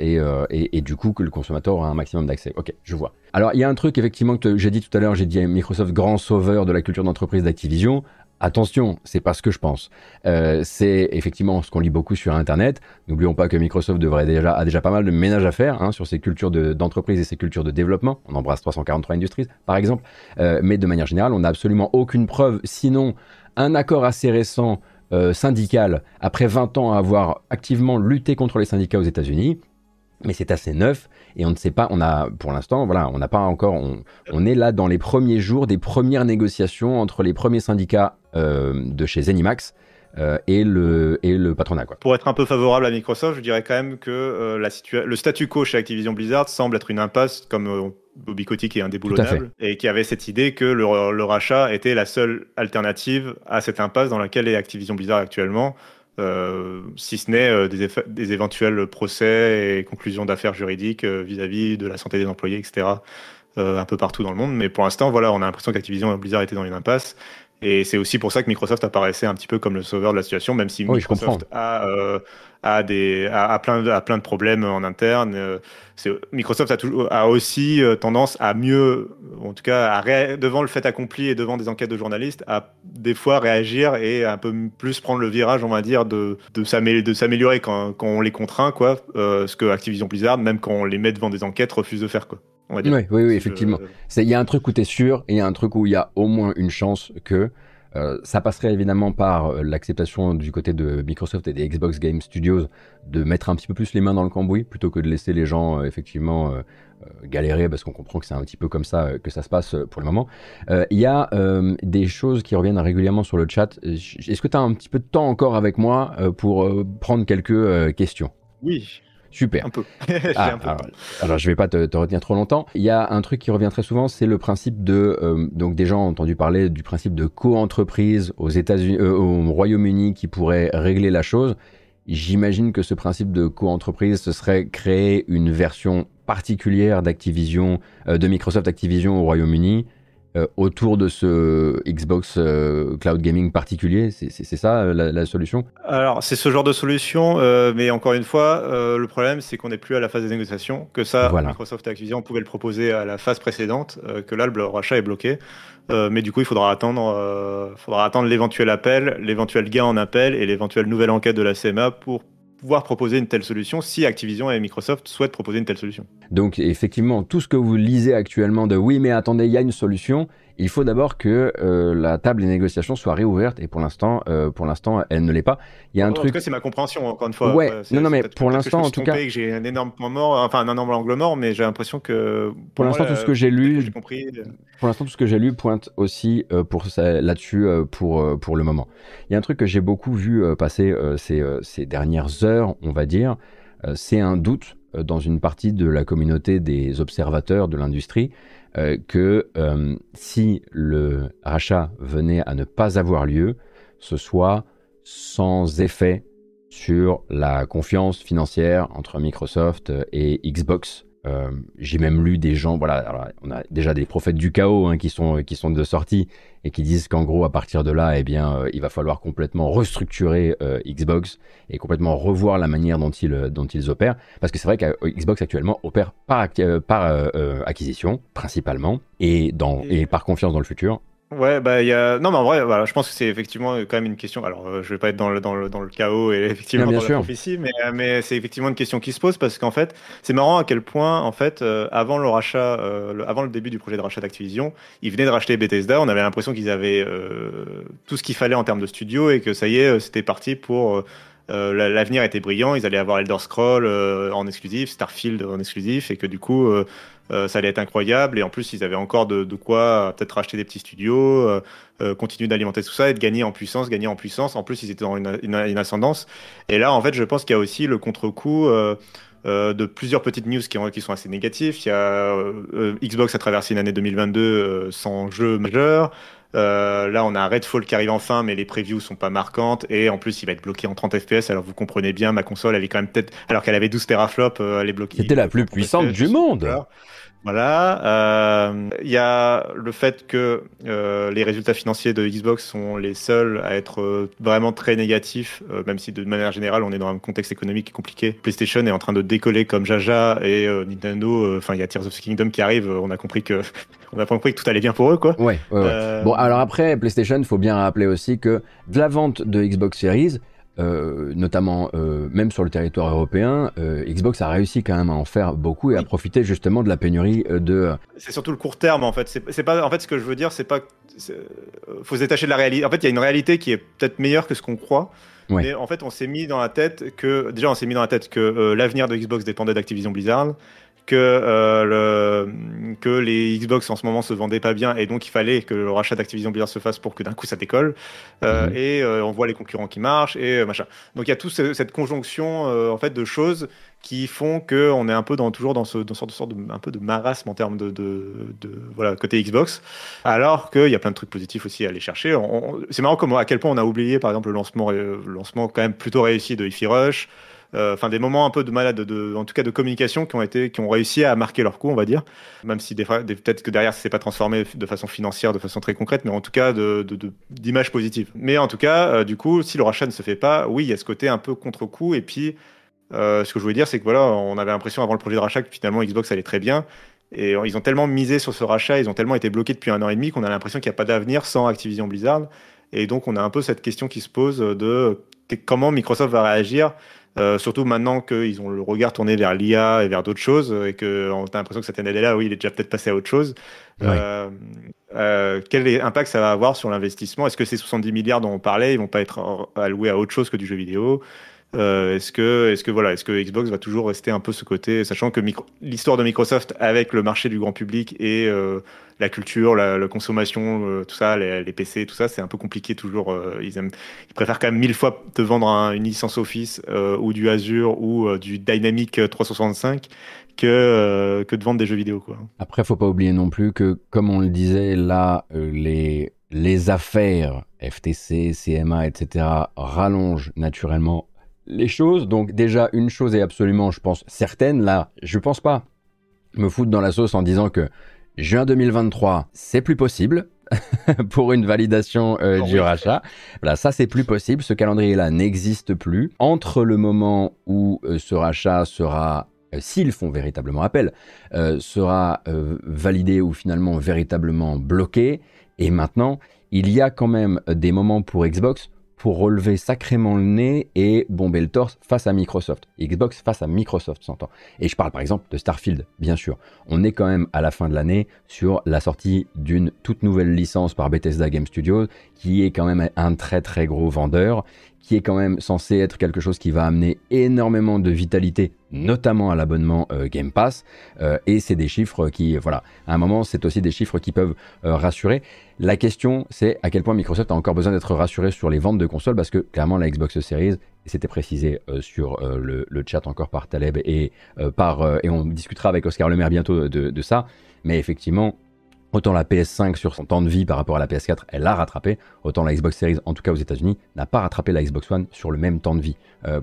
Et, et, et, du coup que le consommateur aura un maximum d'accès. Ok, je vois. Alors il y a un truc effectivement que j'ai dit tout à l'heure, j'ai dit Microsoft grand sauveur de la culture d'entreprise d'Activision. Attention, c'est pas ce que je pense. Euh, c'est effectivement ce qu'on lit beaucoup sur Internet. N'oublions pas que Microsoft devrait déjà a déjà pas mal de ménage à faire hein, sur ses cultures d'entreprise de, et ses cultures de développement. On embrasse 343 Industries, par exemple. Euh, mais de manière générale, on n'a absolument aucune preuve, sinon un accord assez récent euh, syndical après 20 ans à avoir activement lutté contre les syndicats aux États-Unis mais c'est assez neuf et on ne sait pas, on a pour l'instant, voilà, on n'a pas encore, on, est là dans les premiers jours des premières négociations entre les premiers syndicats de chez Zenimax. Euh, et, le, et le patronat. Quoi. Pour être un peu favorable à Microsoft, je dirais quand même que euh, la le statu quo chez Activision Blizzard semble être une impasse, comme euh, Bobby Kotick est indéboulonnable, et qui avait cette idée que le, le, rachat était la seule alternative à cette impasse dans laquelle est Activision Blizzard actuellement. Euh, si ce n'est euh, des, des, éventuels procès et conclusions d'affaires juridiques vis-à-vis -vis de la santé des employés, etc. un peu partout dans le monde. Mais pour l'instant, voilà, on a l'impression qu'Activision Blizzard était dans une impasse. Et c'est aussi pour ça que Microsoft apparaissait un petit peu comme le sauveur de la situation, même si Microsoft a, euh, a, des, a, plein de, a plein de problèmes en interne. Euh, Microsoft a, toujours, a aussi euh, tendance à mieux, en tout cas, à devant le fait accompli et devant des enquêtes de journalistes, à des fois réagir et un peu plus prendre le virage, on va dire, de, de s'améliorer quand, quand, on les contraint, quoi. ce que Activision Blizzard, même quand on les met devant des enquêtes, refuse de faire, quoi. Oui, oui, oui, effectivement. Il y a un truc où tu es sûr et il y a un truc où il y a au moins une chance que euh, ça passerait évidemment par euh, l'acceptation du côté de Microsoft et des Xbox Game Studios de mettre un petit peu plus les mains dans le cambouis plutôt que de laisser les gens euh, effectivement galérer parce qu'on comprend que c'est un petit peu comme ça que ça se passe pour le moment. Il y a des choses qui reviennent régulièrement sur le chat. Est-ce que tu as un petit peu de temps encore avec moi pour prendre quelques questions? Oui. Super. Un peu. *laughs* Ah, alors, je vais pas te, retenir trop longtemps. Il y a un truc qui revient très souvent, c'est le principe de euh, donc des gens ont entendu parler du principe de co-entreprise aux États-Unis, euh, au Royaume-Uni qui pourrait régler la chose. J'imagine que ce principe de co-entreprise, ce serait créer une version particulière d'Activision, euh, de Microsoft Activision au Royaume-Uni, euh, autour de ce Xbox euh, Cloud Gaming particulier C'est ça euh, la, solution? Alors, c'est ce genre de solution, mais encore une fois, le problème, c'est qu'on n'est plus à la phase des négociations, que ça, Microsoft et Activision pouvaient le proposer à la phase précédente, que là, le rachat est bloqué. mais du coup, il faudra attendre, faudra attendre l'éventuel appel, l'éventuel gain en appel et l'éventuelle nouvelle enquête de la CMA pour proposer une telle solution si Activision et Microsoft souhaitent proposer une telle solution. Donc effectivement, tout ce que vous lisez actuellement de oui mais attendez, il y a une solution, il faut d'abord que euh, la table des négociations soit réouverte et pour l'instant, euh, pour l'instant, elle ne l'est pas. Il y a un truc. En tout cas, c'est ma compréhension encore une fois. Ouais. non, non, mais pour l'instant, en tout cas, que j'ai un énorme point mort, enfin un énorme angle mort, mais j'ai l'impression que. Pour, l'instant, tout ce que j'ai lu, compris... pour l'instant, tout ce que j'ai lu pointe aussi euh, pour là-dessus pour pour le moment. Il y a un truc que j'ai beaucoup vu passer ces, ces dernières heures, on va dire, c'est un doute dans une partie de la communauté des observateurs de l'industrie euh, que euh, si le rachat venait à ne pas avoir lieu, ce soit sans effet sur la confiance financière entre Microsoft et Xbox euh, j'ai même lu des gens, voilà, on a déjà des prophètes du chaos hein, qui, sont, qui sont de sortie et qui disent qu'en gros, à partir de là, eh bien, euh, il va falloir complètement restructurer euh, Xbox et complètement revoir la manière dont ils, dont ils opèrent. Parce que c'est vrai que Xbox actuellement opère par, par acquisition, principalement, et, dans, et par confiance dans le futur. Ouais, bah il y a non mais en vrai voilà, je pense que c'est effectivement quand même une question. Alors euh, je vais pas être dans le dans le, dans le chaos et *laughs* effectivement dans la prophétie, mais euh, mais c'est effectivement une question qui se pose parce qu'en fait, c'est marrant à quel point en fait euh, avant le rachat avant le début du projet de rachat d'Activision, ils venaient de racheter Bethesda, on avait l'impression qu'ils avaient tout ce qu'il fallait en termes de studio et que ça y est, c'était parti pour l'avenir était brillant, ils allaient avoir Elder Scroll en exclusif, Starfield en exclusif, et que du coup, euh, ça allait être incroyable. Et en plus, ils avaient encore de, quoi euh, peut-être racheter des petits studios, euh, continuer d'alimenter tout ça et de gagner en puissance, gagner en puissance. En plus, ils étaient dans une, une, ascendance. Et là, en fait, je pense qu'il y a aussi le contre-coup. de plusieurs petites news qui, qui, sont assez négatives. Il y a Xbox a traversé une année 2022 sans jeu majeur. Euh, là, on a Redfall qui arrive enfin, mais les previews sont pas marquantes. Et en plus, il va être bloqué en 30 FPS. Alors, vous comprenez bien, ma console, elle est quand même peut-être, alors qu'elle avait 12 teraflops, euh, elle est bloquée. C'était la plus puissante du monde. Voilà. Euh, il y a le fait que euh, les résultats financiers de Xbox sont les seuls à être euh, vraiment très négatifs, même si de manière générale on est dans un contexte économique compliqué. PlayStation est en train de décoller comme Jaja et Nintendo. Enfin, il y a Tears of the Kingdom qui arrive. On a compris que *laughs* on a compris que tout allait bien pour eux, quoi. Ouais. ouais. Bon, alors après PlayStation, il faut bien rappeler aussi que de la vente de Xbox Series euh, notamment euh, même sur le territoire européen, euh, Xbox a réussi quand même à en faire beaucoup et à profiter justement de la pénurie de. C'est surtout le court terme en fait. C'est pas en fait ce que je veux dire, c'est pas faut se détacher de la réalité. En fait, il y a une réalité qui est peut-être meilleure que ce qu'on croit. Mais en fait, on s'est mis dans la tête que déjà on s'est mis dans la tête que l'avenir de Xbox dépendait d'Activision Blizzard que, euh, le, que les Xbox en ce moment se vendaient pas bien et donc il fallait que le rachat d'Activision Blizzard se fasse pour que d'un coup ça décolle. Euh, mhm. Et euh, on voit les concurrents qui marchent et machin. Donc il y a toute cette conjonction en fait de choses qui font que on est un peu dans toujours dans ce dans sorte, sorte de un peu de marasme en termes de, de, de voilà côté Xbox. Alors qu'il y a plein de trucs positifs aussi à aller chercher. C'est marrant à quel point on a oublié par exemple le lancement le lancement quand même plutôt réussi de Hi-Fi Rush. Enfin des moments un peu de malade, de, en tout cas de communication qui ont été, qui ont réussi à marquer leur coup, on va dire. Même si peut-être que derrière, ça s'est pas transformé de façon financière, de façon très concrète, mais en tout cas d'image positive. Mais en tout cas, du coup, si le rachat ne se fait pas, oui, il y a ce côté un peu contre-coup. Et puis, ce que je voulais dire, c'est que voilà, on avait l'impression avant le projet de rachat que finalement Xbox allait très bien. Et ils ont tellement misé sur ce rachat, ils ont tellement été bloqués depuis un an et demi qu'on a l'impression qu'il n'y a pas d'avenir sans Activision Blizzard. Et donc on a un peu cette question qui se pose de comment Microsoft va réagir, euh, surtout maintenant qu'ils ont le regard tourné vers l'IA et vers d'autres choses, et qu'on a l'impression que cette année là, oui, il est déjà peut-être passé à autre chose. Euh, euh, quel impact ça va avoir sur l'investissement? Est-ce que ces 70 milliards dont on parlait, ils vont pas être alloués à autre chose que du jeu vidéo? Euh, est-ce que, est-ce que voilà, est-ce que Xbox va toujours rester un peu ce côté, sachant que l'histoire de Microsoft avec le marché du grand public et euh, la culture, la, consommation, euh, tout ça, les, PC, tout ça, c'est un peu compliqué toujours. ils, préfèrent quand même mille fois te vendre une licence Office ou du Azure ou du Dynamic 365 que que de vendre des jeux vidéo quoi. Après, faut pas oublier non plus que, comme on le disait là, les affaires FTC, CMA, etc. rallongent naturellement les choses. Donc déjà, une chose est absolument, je pense, certaine. Là, je pense pas me foutre dans la sauce en disant que juin 2023, c'est plus possible *laughs* pour une validation euh, du rachat. Voilà, ça c'est plus possible. Ce calendrier-là n'existe plus. Entre le moment où euh, ce rachat sera euh, s'ils font véritablement appel, sera validé ou finalement véritablement bloqué. Et maintenant, il y a quand même des moments pour Xbox pour relever sacrément le nez et bomber le torse face à Microsoft. Xbox face à Microsoft, s'entend. Et je parle par exemple de Starfield, bien sûr. On est quand même à la fin de l'année sur la sortie d'une toute nouvelle licence par Bethesda Game Studios, qui est quand même un très très gros vendeur, qui est quand même censé être quelque chose qui va amener énormément de vitalité, notamment à l'abonnement euh, Game Pass. Euh, et c'est des chiffres qui, voilà, à un moment, c'est aussi des chiffres qui peuvent euh, rassurer. La question, c'est à quel point Microsoft a encore besoin d'être rassuré sur les ventes de consoles, parce que clairement, la Xbox Series, c'était précisé sur le, chat encore par Taleb et, par, et on discutera avec Oscar Lemaire bientôt de ça, mais effectivement, Autant la PS5 sur son temps de vie par rapport à la PS4, elle l'a rattrapé. Autant la Xbox Series, en tout cas aux États-Unis, n'a pas rattrapé la Xbox One sur le même temps de vie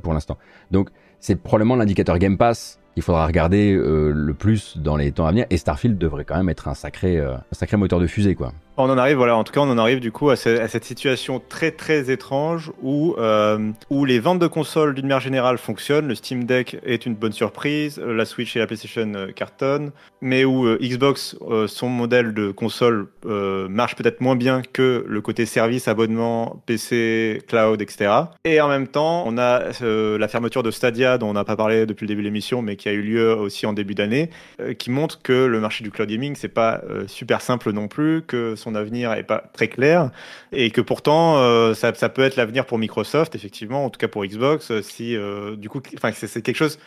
pour l'instant. Donc c'est probablement l'indicateur Game Pass il faudra regarder euh, le plus dans les temps à venir. Et Starfield devrait quand même être un sacré, euh, sacré moteur de fusée, quoi. On en arrive, voilà, en tout cas, on en arrive du coup à, cette situation très très étrange où, euh, où les ventes de consoles d'une manière générale fonctionnent. Le Steam Deck est une bonne surprise, la Switch et la PlayStation cartonnent, mais où Xbox, son modèle de console marche peut-être moins bien que le côté service, abonnement, PC, cloud, etc. Et en même temps, on a la fermeture de Stadia dont on n'a pas parlé depuis le début de l'émission, mais qui a eu lieu aussi en début d'année, euh, qui montre que le marché du cloud gaming, c'est pas euh, super simple non plus, que avenir est pas très clair, et que pourtant, euh, ça, peut être l'avenir pour Microsoft, effectivement, en tout cas pour Xbox, si du coup, enfin, c'est quelque chose.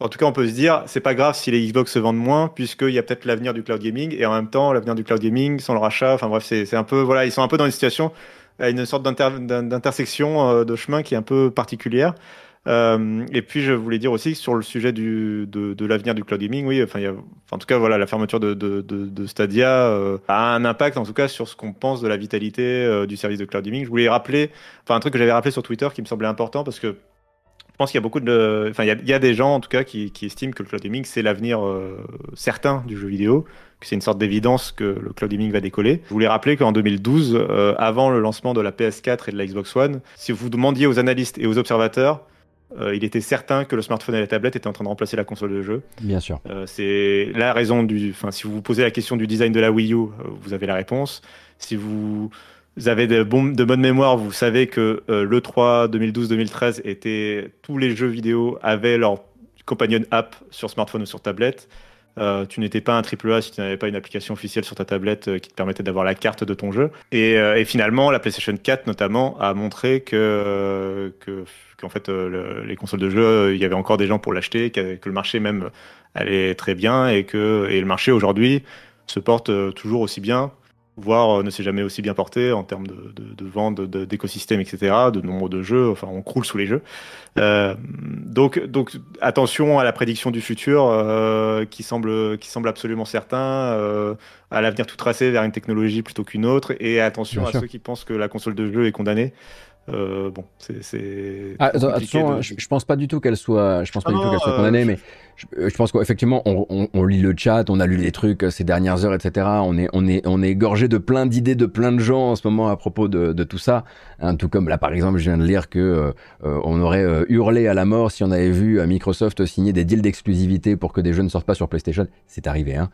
En tout cas, on peut se dire, c'est pas grave si les Xbox se vendent moins, puisqu'il y a peut-être l'avenir du cloud gaming, et en même temps, l'avenir du cloud gaming sans le rachat. Enfin bref, c'est un peu, voilà, ils sont un peu dans une situation, une sorte d'intersection de chemin qui est un peu particulière. Euh, et puis je voulais dire aussi sur le sujet du, de, l'avenir du cloud gaming, oui, enfin, en tout cas voilà, la fermeture de, Stadia euh, a un impact en tout cas sur ce qu'on pense de la vitalité euh, du service de cloud gaming. Je voulais rappeler, enfin un truc que j'avais rappelé sur Twitter qui me semblait important parce que je pense qu'il y a beaucoup de, enfin il y, a des gens en tout cas qui estiment que le cloud gaming c'est l'avenir certain du jeu vidéo que c'est une sorte d'évidence que le cloud gaming va décoller. Je voulais rappeler qu'en 2012, avant le lancement de la PS4 et de la Xbox One, si vous demandiez aux analystes et aux observateurs euh, il était certain que le smartphone et la tablette étaient en train de remplacer la console de jeu. Bien sûr. Euh, c'est la raison du. Enfin, si vous vous posez la question du design de la Wii U, euh, vous avez la réponse. Si vous avez de, bon, de bonne mémoire, vous savez que le 3 2012-2013 était tous les jeux vidéo avaient leur companion app sur smartphone ou sur tablette. Euh, tu n'étais pas un AAA si tu n'avais pas une application officielle sur ta tablette euh, qui te permettait d'avoir la carte de ton jeu. Et, euh, finalement, la PlayStation 4 notamment a montré que, qu'en fait les consoles de jeu, il y avait encore des gens pour l'acheter, que, le marché même allait très bien et que et le marché aujourd'hui se porte toujours aussi bien voire ne s'est jamais aussi bien porté en termes de, de, vente, d'écosystème, etc., de nombre de jeux. Enfin, on croule sous les jeux. Euh, donc, donc, attention à la prédiction du futur euh, qui semble, qui semble absolument certain, euh, à l'avenir tout tracé vers une technologie plutôt qu'une autre, et attention à ceux qui pensent que la console de jeu est condamnée. Euh, bon, c'est. Ah, attention, je, pense pas du tout qu'elle soit, je pense pas du tout qu'elle soit condamnée, mais je, pense qu'effectivement, on, lit le chat, on a lu les trucs ces dernières heures, etc. On est, on est, on est gorgé de plein d'idées de plein de gens en ce moment à propos de, de tout ça. Hein, tout comme là, par exemple, je viens de lire que euh, on aurait hurlé à la mort si on avait vu Microsoft signer des deals d'exclusivité pour que des jeux ne sortent pas sur PlayStation. C'est arrivé, hein.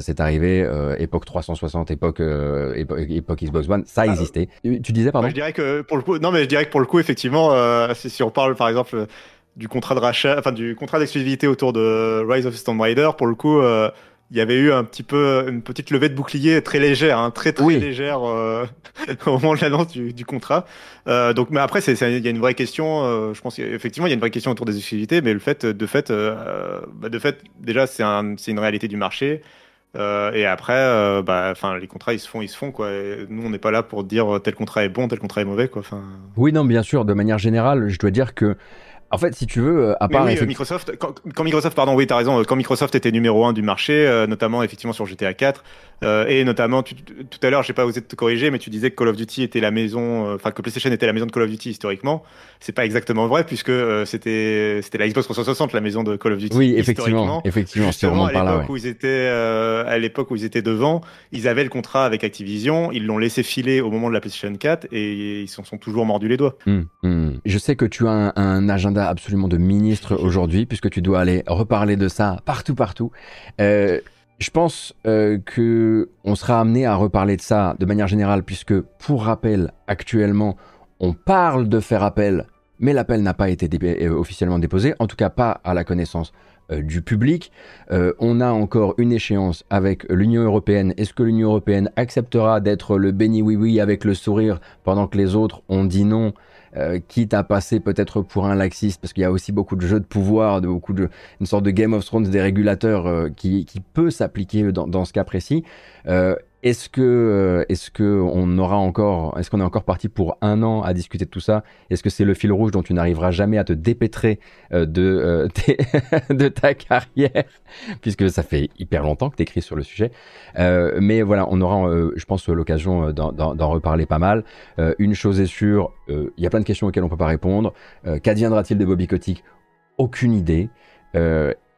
c'est arrivé. époque 360, époque, époque, Xbox One, ça ah, existé. tu disais, pardon? je dirais que pour le coup non, mais je dirais que pour le coup, effectivement, euh, si, on parle par exemple du contrat de rachat, enfin du contrat d'exclusivité autour de Rise of Storm Rider, pour le coup, euh, il y avait eu un petit peu une petite levée de bouclier très légère, hein, très très légère euh, *laughs* au moment de l'annonce du, du, contrat. Euh, donc, mais après, il y a une vraie question. Euh, je pense qu'effectivement, il y a une vraie question autour des exclusivités, mais le fait, de fait, bah, de fait, déjà, c'est un, une réalité du marché. Euh, et après, euh, bah, les contrats, ils se font, ils se font quoi. nous, on n'est pas là pour dire tel contrat est bon, tel contrat est mauvais, quoi. Enfin. Oui, non, bien sûr. De manière générale, je dois dire que en fait, si tu veux, euh, à part oui, Microsoft, quand, Microsoft, pardon, oui, t'as raison, quand Microsoft était numéro un du marché, notamment effectivement sur GTA 4, euh, et notamment, tout à l'heure, j'ai pas osé te corriger, mais tu disais que Call of Duty était la maison, enfin que PlayStation était la maison de Call of Duty historiquement. C'est pas exactement vrai puisque c'était c'était la Xbox 360 la maison de Call of Duty. Oui, effectivement, effectivement, vraiment par là. Où ils étaient, à l'époque où ils étaient devant, ils avaient le contrat avec Activision, ils l'ont laissé filer au moment de la PlayStation 4 et ils s'en sont toujours mordus les doigts. Hum, hum. Je sais que tu as un, agenda absolument de ministre aujourd'hui puisque tu dois aller reparler de ça partout, partout. Euh, je pense euh, que on sera amené à reparler de ça de manière générale puisque pour rappel, actuellement, on parle de faire appel, mais l'appel n'a pas été euh, officiellement déposé, en tout cas pas à la connaissance euh, du public. On a encore une échéance avec l'Union européenne. Est-ce que l'Union européenne acceptera d'être le béni oui oui avec le sourire pendant que les autres ont dit non? Euh, quitte à passer peut-être pour un laxiste, parce qu'il y a aussi beaucoup de jeux de pouvoir, de beaucoup de une sorte de Game of Thrones des régulateurs qui, qui, peut s'appliquer dans, dans, ce cas précis. Est-ce que, euh, est-ce que on aura encore, est-ce qu'on est encore parti pour un an à discuter de tout ça? Est-ce que c'est le fil rouge dont tu n'arriveras jamais à te dépêtrer euh, de, euh, *laughs* de ta carrière, puisque ça fait hyper longtemps que tu écris sur le sujet. mais voilà, on aura, je pense, l'occasion d'en reparler pas mal. une chose est sûre, il y a plein de questions auxquelles on peut pas répondre. Qu'adviendra-t-il de Bobby Kotick? Aucune idée.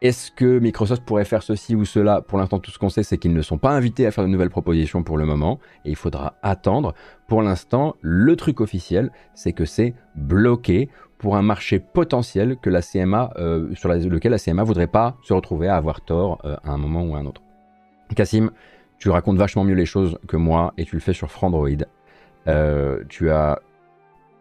Est-ce que Microsoft pourrait faire ceci ou cela? Pour l'instant, tout ce qu'on sait, c'est qu'ils ne sont pas invités à faire de nouvelles propositions pour le moment, et il faudra attendre. Pour l'instant, le truc officiel, c'est que c'est bloqué pour un marché potentiel que la CMA, euh, sur lequel la CMA voudrait pas se retrouver à avoir tort euh, à un moment ou à un autre. Cassim, tu racontes vachement mieux les choses que moi, et tu le fais sur Frandroid. Euh, tu as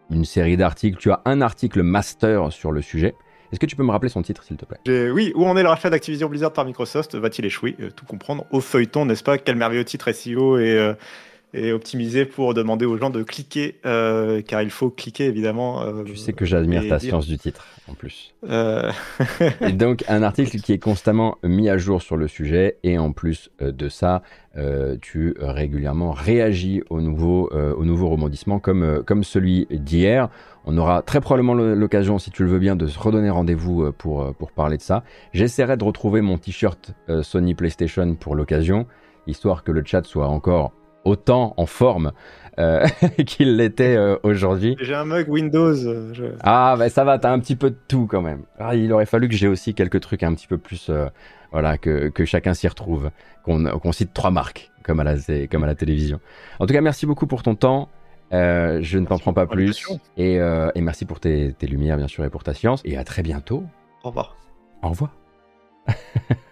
une série d'articles, tu as un article master sur le sujet. Est-ce que tu peux me rappeler son titre, s'il te plaît? Oui, où en est le rachat d'Activision Blizzard par Microsoft? Va-t-il échouer? Euh, Tout comprendre. Au feuilleton, n'est-ce pas? Quel merveilleux titre SEO et, euh, et optimisé pour demander aux gens de cliquer, euh, car il faut cliquer évidemment. Euh, tu sais que j'admire ta science du titre en plus. Euh... et donc un article qui est constamment mis à jour sur le sujet et en plus de ça, tu régulièrement réagis aux nouveaux, aux nouveaux rebondissements comme, comme celui d'hier. On aura très probablement l'occasion, si tu le veux bien, de se redonner rendez-vous pour, pour parler de ça. J'essaierai de retrouver mon t-shirt Sony PlayStation pour l'occasion, histoire que le chat soit encore autant en forme euh, *laughs* qu'il l'était euh, aujourd'hui. J'ai un mug Windows. Euh, ah, bah ça va, t'as un petit peu de tout quand même. Ah, il aurait fallu que j'ai aussi quelques trucs un petit peu plus. voilà, que, que chacun s'y retrouve. Qu'on cite trois marques, comme à, la, comme à la télévision. En tout cas, merci beaucoup pour ton temps. je ne t'en prends pas plus. Et, et, merci pour tes, tes lumières, bien sûr, et pour ta science. Et à très bientôt. Au revoir. Au revoir. *laughs*